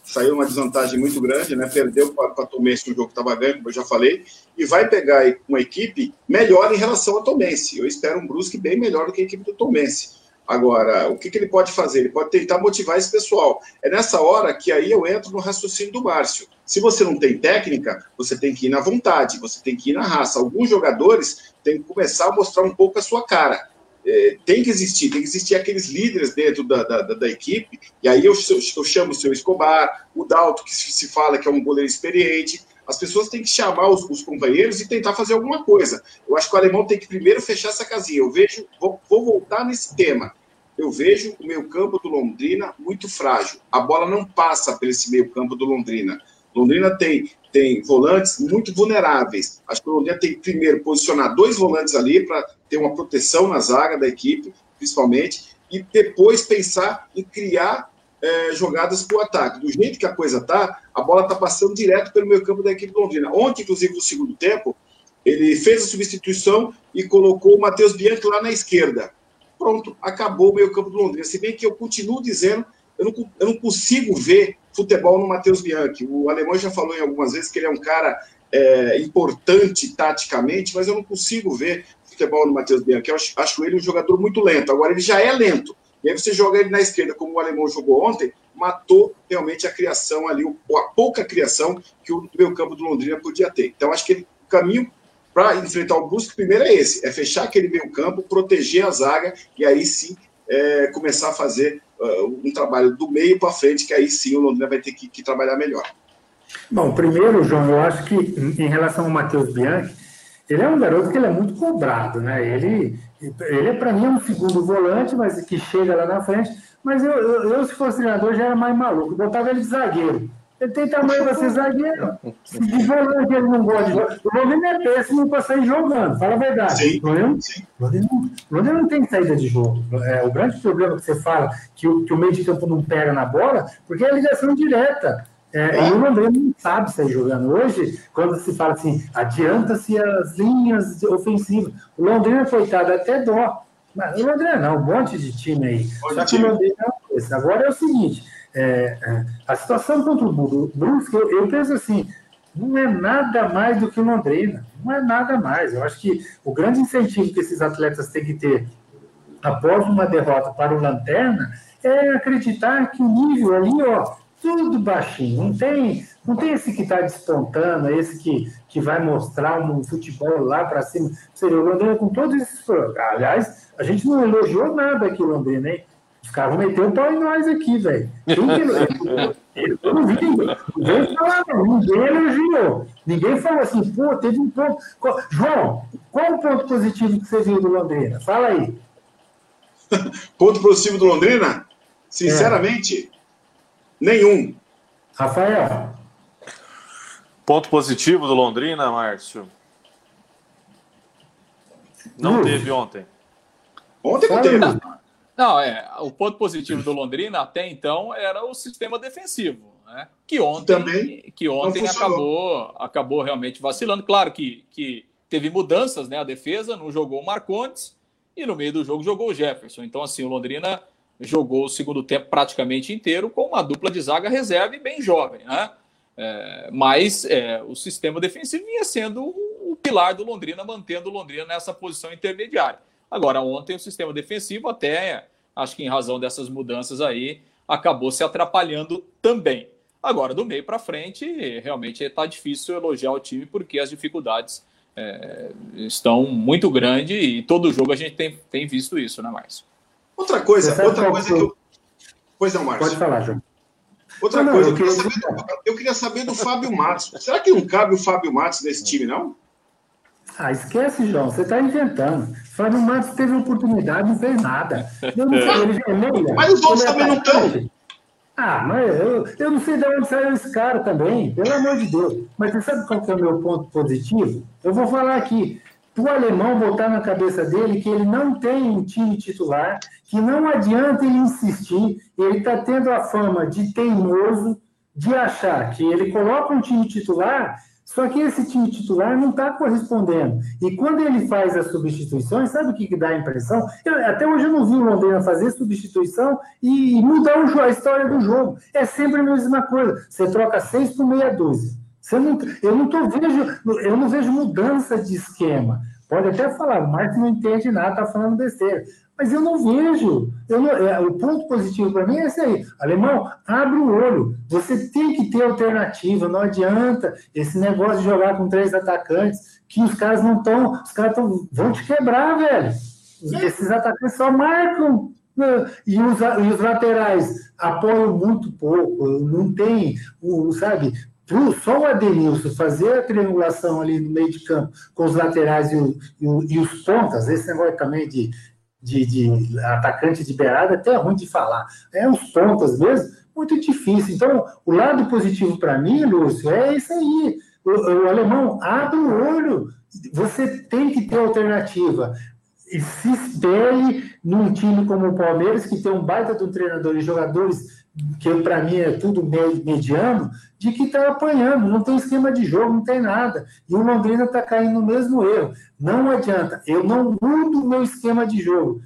[SPEAKER 2] saiu uma desvantagem muito grande, né? Perdeu para Tomense no jogo que estava ganho, como eu já falei, e vai pegar uma equipe melhor em relação a Tomense. Eu espero um Brusque bem melhor do que a equipe do Tomense. Agora, o que, que ele pode fazer? Ele pode tentar motivar esse pessoal. É nessa hora que aí eu entro no raciocínio do Márcio. Se você não tem técnica, você tem que ir na vontade, você tem que ir na raça. Alguns jogadores têm que começar a mostrar um pouco a sua cara é, tem que existir, tem que existir aqueles líderes dentro da, da, da equipe, e aí eu, eu, chamo o seu Escobar, o Dalto, que se fala que é um goleiro experiente, as pessoas têm que chamar os, os, companheiros e tentar fazer alguma coisa. Eu acho que o alemão tem que primeiro fechar essa casinha. Eu vejo, vou, vou voltar nesse tema. Eu vejo o meio campo do Londrina muito frágil. A bola não passa por esse meio campo do Londrina. Londrina tem tem volantes muito vulneráveis. Acho que o Londrina tem que primeiro posicionar dois volantes ali para ter uma proteção na zaga da equipe, principalmente, e depois pensar em criar é, jogadas para o ataque. Do jeito que a coisa está, a bola está passando direto pelo meio campo da equipe do Londrina. Ontem, inclusive, no segundo tempo, ele fez a substituição e colocou o Matheus Bianchi lá na esquerda. Pronto, acabou o meio campo do Londrina. Se bem que eu continuo dizendo, eu não, eu não consigo ver futebol no Matheus Bianchi. O alemão já falou em algumas vezes que ele é um cara é, importante taticamente, mas eu não consigo ver futebol no Matheus Bianchi. Eu acho, acho, ele um jogador muito lento. Agora, ele já é lento. E aí você joga ele na esquerda, como o alemão jogou ontem, matou realmente a criação ali, a pouca criação que o meio campo do Londrina podia ter. Então, acho que ele, o caminho para enfrentar o Brusque, primeiro é esse, é fechar aquele meio campo, proteger a zaga e aí sim é, começar a fazer uh, um trabalho do meio para frente, que aí sim o Londrina vai ter que, que, trabalhar melhor.
[SPEAKER 4] Bom, primeiro, João, eu acho que em relação ao Matheus Bianchi, ele é um garoto que ele é muito cobrado, né? Ele, ele é, para mim, um segundo volante, mas que chega lá na frente. Mas eu, eu, eu se fosse treinador, já era mais maluco. Botava ele de zagueiro. Ele tem tamanho para ser zagueiro. De volante ele não gosta de jogar. O Londrina é péssimo para sair jogando, fala a verdade. Sim, o Londrina, não, não tem saída de jogo. É, o grande problema que você fala, que o, que o meio de campo não pega na bola, porque é a ligação direta. É, e o Londrina não sabe sair jogando. Hoje, quando se fala assim, adianta-se as linhas ofensivas. O Londrina, coitado, até dó. Mas o Londrina não, um monte de time aí. Só que o Londrina é Agora é o seguinte: é, é, a situação contra o Brusque, eu, eu penso assim, não é nada mais do que Londrina, não é nada mais. Eu acho que o grande incentivo que esses atletas têm que ter após uma derrota para o Lanterna é acreditar que o nível ali, ó, tudo baixinho, não tem, não tem esse que está despontando, esse que, que vai mostrar um futebol lá para cima. Seria o Londrina com todos esses. Aliás, a gente não elogiou nada aqui, Londrina, hein? Os caras vão meter o pau em nós aqui, velho. Eu não vi ninguém falar, não. Ninguém elogiou. Ninguém falou assim, pô, teve um ponto. João, qual o ponto positivo que você viu do Londrina? Fala aí.
[SPEAKER 2] ponto positivo do Londrina? Sinceramente, é. nenhum.
[SPEAKER 4] Rafael.
[SPEAKER 1] Ponto positivo do Londrina, Márcio? Não uh. teve ontem.
[SPEAKER 2] Ontem não teve.
[SPEAKER 3] Não, é. O ponto positivo do Londrina até então era o sistema defensivo, né? Que ontem, Também que ontem acabou, acabou realmente vacilando. Claro que, que teve mudanças, né? A defesa não jogou o Marcontes e no meio do jogo jogou o Jefferson. Então, assim, o Londrina jogou o segundo tempo praticamente inteiro com uma dupla de zaga reserva e bem jovem, né? É, mas é, o sistema defensivo vinha sendo o pilar do Londrina, mantendo o Londrina nessa posição intermediária. Agora, ontem o sistema defensivo até acho que em razão dessas mudanças aí, acabou se atrapalhando também. Agora, do meio para frente, realmente está difícil elogiar o time porque as dificuldades é, estão muito grandes e todo jogo a gente tem, tem visto isso, né, Márcio?
[SPEAKER 2] Outra coisa, outra coisa que eu. Pois não, Márcio.
[SPEAKER 4] Pode falar, João.
[SPEAKER 2] Outra não, coisa, eu, queria... Saber do, eu queria saber do Fábio Matos. Será que não cabe o Fábio Matos nesse time, não?
[SPEAKER 4] Ah, esquece, João, você está inventando. Fábio Matos teve oportunidade, não fez nada. Eu não sei, ele é.
[SPEAKER 2] Mas os outros também não estão.
[SPEAKER 4] Ah, mas eu, eu não sei de onde saiu esse cara também, pelo amor de Deus. Mas você sabe qual que é o meu ponto positivo? Eu vou falar aqui. O alemão botar na cabeça dele que ele não tem um time titular, que não adianta ele insistir, ele está tendo a fama de teimoso, de achar que ele coloca um time titular só que esse time titular não está correspondendo. E quando ele faz as substituições, sabe o que, que dá a impressão? Eu, até hoje eu não vi o Londrina fazer substituição e, e mudar o, a história do jogo. É sempre a mesma coisa. Você troca seis por meia dúzia. Você não, eu não tô, vejo, eu não vejo mudança de esquema. Pode até falar, o Marcos não entende nada, está falando besteira. Mas eu não vejo. Eu não, é, o ponto positivo para mim é esse aí. Alemão, abre o olho. Você tem que ter alternativa. Não adianta esse negócio de jogar com três atacantes, que os caras não estão. Os caras tão, vão te quebrar, velho. Esses atacantes só marcam. Né? E os, e os laterais apoiam muito pouco. Não tem, o, sabe, só o Adenilson fazer a triangulação ali no meio de campo com os laterais e, o, e, o, e os pontas, esse negócio também de de, de atacante de beirada, até é ruim de falar. É uns pontas mesmo, muito difícil. Então, o lado positivo para mim, Lúcio, é isso aí. O, o, alemão abre o olho. Você tem que ter alternativa. E se espere num time como o Palmeiras, que tem um baita de treinador e jogadores que para mim é tudo mediano, de que está apanhando, não tem esquema de jogo, não tem nada. E o Londrina está caindo no mesmo erro. Não adianta, eu não mudo o meu esquema de jogo.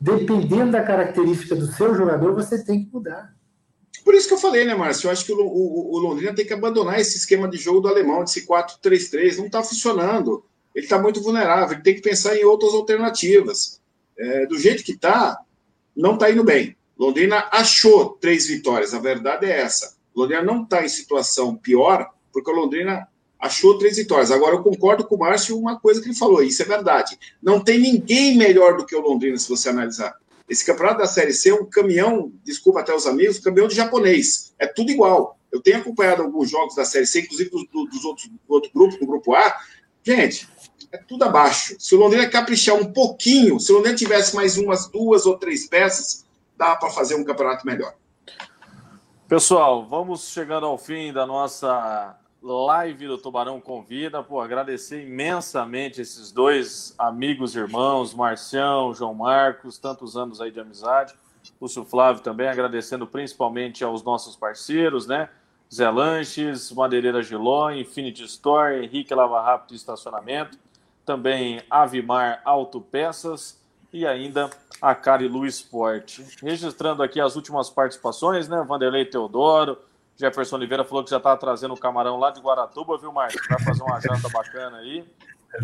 [SPEAKER 4] Dependendo da característica do seu jogador, você tem que mudar.
[SPEAKER 2] Por isso que eu falei, né, Márcio? Eu acho que o, o, o Londrina tem que abandonar esse esquema de jogo do alemão, desse 4-3-3. Não está funcionando. Ele está muito vulnerável. Ele tem que pensar em outras alternativas. É, do jeito que está, não está indo bem. Londrina achou três vitórias, a verdade é essa. Londrina não está em situação pior, porque o Londrina achou três vitórias. Agora, eu concordo com o Márcio uma coisa que ele falou, isso é verdade. Não tem ninguém melhor do que o Londrina, se você analisar. Esse campeonato da Série C é um caminhão, desculpa até os amigos, caminhão de japonês. É tudo igual. Eu tenho acompanhado alguns jogos da Série C, inclusive dos, dos outros do outro grupo, do grupo A. Gente, é tudo abaixo. Se o Londrina caprichar um pouquinho, se o Londrina tivesse mais umas duas ou três peças, dá para fazer um campeonato melhor.
[SPEAKER 1] Pessoal, vamos chegando ao fim da nossa live do Tubarão Convida. Pô, agradecer imensamente esses dois amigos irmãos, Marcião, João Marcos, tantos anos aí de amizade. Lúcio Flávio também, agradecendo principalmente aos nossos parceiros, né? Zé Lanches, Madeireira Giló, Infinity Store, Henrique Lava Rápido Estacionamento, também Avimar Autopeças e ainda a Carilu Esporte. Registrando aqui as últimas participações, né? Vanderlei Teodoro, Jefferson Oliveira falou que já está trazendo o camarão lá de Guaratuba, viu, Marcos? Vai fazer uma janta bacana aí.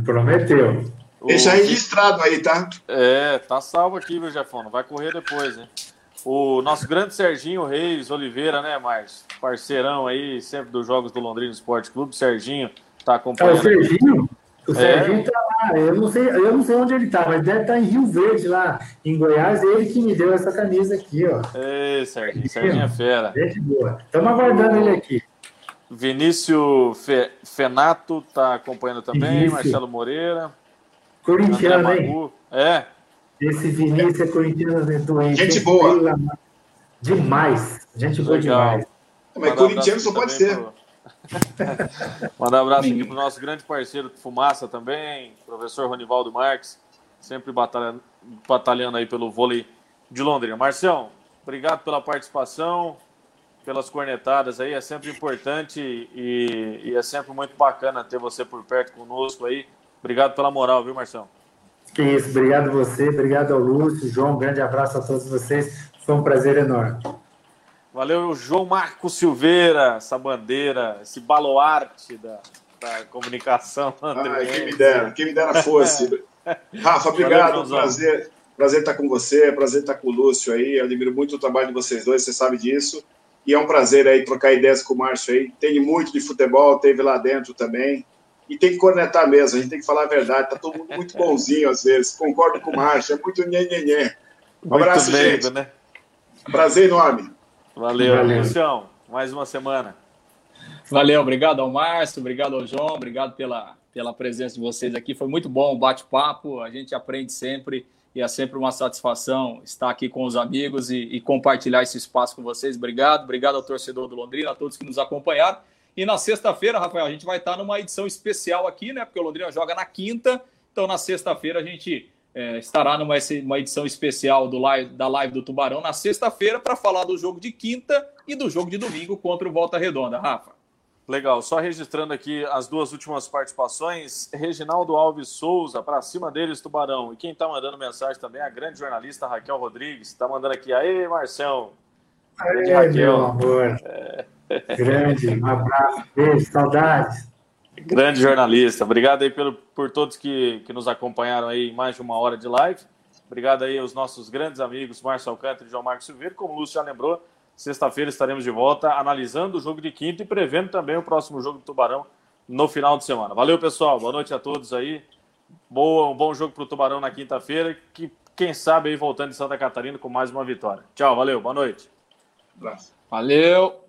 [SPEAKER 4] Prometeu.
[SPEAKER 2] Deixa registrado aí, tá?
[SPEAKER 1] É, tá salvo aqui, viu, Jefão? Vai correr depois, hein? O nosso grande Serginho Reis Oliveira, né, Marcos? Parceirão aí, sempre dos Jogos do Londrina Esporte Clube. Serginho tá acompanhando. É
[SPEAKER 4] o Serginho? O é. Serginho tá lá, eu não, sei, eu não sei onde ele tá, mas deve estar tá em Rio Verde, lá em Goiás, ele que me deu essa camisa aqui, ó.
[SPEAKER 1] Ei, Serginho, Serginho é fera.
[SPEAKER 4] Gente boa. Estamos aguardando ele aqui.
[SPEAKER 1] Vinícius Fe, Fenato tá acompanhando também, Vinícius. Marcelo Moreira.
[SPEAKER 4] Corintiano, hein?
[SPEAKER 1] É.
[SPEAKER 4] Esse Vinícius é corintiano né, doente.
[SPEAKER 2] Gente boa.
[SPEAKER 4] Demais. Gente boa
[SPEAKER 2] Legal. demais. Mas corintiano só pode ser. Pro...
[SPEAKER 1] Mandar um abraço aqui para o nosso grande parceiro Fumaça também, professor Ronivaldo Marques, sempre batalhando, batalhando aí pelo vôlei de Londrina. Marcião, obrigado pela participação, pelas cornetadas aí, é sempre importante e, e, é sempre muito bacana ter você por perto conosco aí. Obrigado pela moral, viu, Marcião?
[SPEAKER 4] Que isso, obrigado a você, obrigado ao Lúcio, João, um grande abraço a todos vocês, foi um prazer enorme.
[SPEAKER 1] Valeu, João Marco Silveira, essa bandeira, esse baluarte da, da comunicação.
[SPEAKER 2] Ai, quem me dera, quem me dera fosse. Rafa, obrigado, Valeu, prazer. Prazer estar com você, prazer estar com o Lúcio aí. Eu admiro muito o trabalho de vocês dois, você sabe disso. E é um prazer aí trocar ideias com o Márcio aí. Tem muito de futebol, teve lá dentro também. E tem que cornetar mesmo, a gente tem que falar a verdade. Tá todo mundo muito bonzinho às vezes. Concordo com o Márcio, é muito nhenhenhé. Um abraço, muito gente. né? Prazer enorme.
[SPEAKER 1] Valeu, Valeu. Lucião. Mais uma semana.
[SPEAKER 3] Valeu, obrigado ao Márcio, obrigado ao João, obrigado pela, pela presença de vocês aqui. Foi muito bom o bate-papo, a gente aprende sempre e é sempre uma satisfação estar aqui com os amigos e, e, compartilhar esse espaço com vocês. Obrigado, obrigado ao torcedor do Londrina, a todos que nos acompanharam. E na sexta-feira, Rafael, a gente vai estar numa edição especial aqui, né? Porque o Londrina joga na quinta, então na sexta-feira a gente é, estará numa uma edição especial do live, da live do Tubarão na sexta-feira para falar do jogo de quinta e do jogo de domingo contra o Volta Redonda. Rafa.
[SPEAKER 1] Legal, só registrando aqui as duas últimas participações. Reginaldo Alves Souza, para cima deles, Tubarão. E quem está mandando mensagem também, a grande jornalista Raquel Rodrigues, está mandando aqui. Aê, Marcelo.
[SPEAKER 4] Aê, Raquel. meu amor. É. Grande, um abraço, beijo, saudades.
[SPEAKER 1] Grande jornalista. Obrigado aí pelo, por todos que, que nos acompanharam aí em mais de uma hora de live. Obrigado aí aos nossos grandes amigos, Márcio Alcântara e João Marcos Silveira. Como o Lúcio já lembrou, Sexta-feira estaremos de volta analisando o jogo de quinta e prevendo também o próximo jogo do Tubarão no final de semana. Valeu, pessoal. Boa noite a todos aí. Boa, um bom jogo para o Tubarão na quinta-feira. Que quem sabe aí voltando de Santa Catarina com mais uma vitória. Tchau, valeu, boa noite.
[SPEAKER 3] Valeu.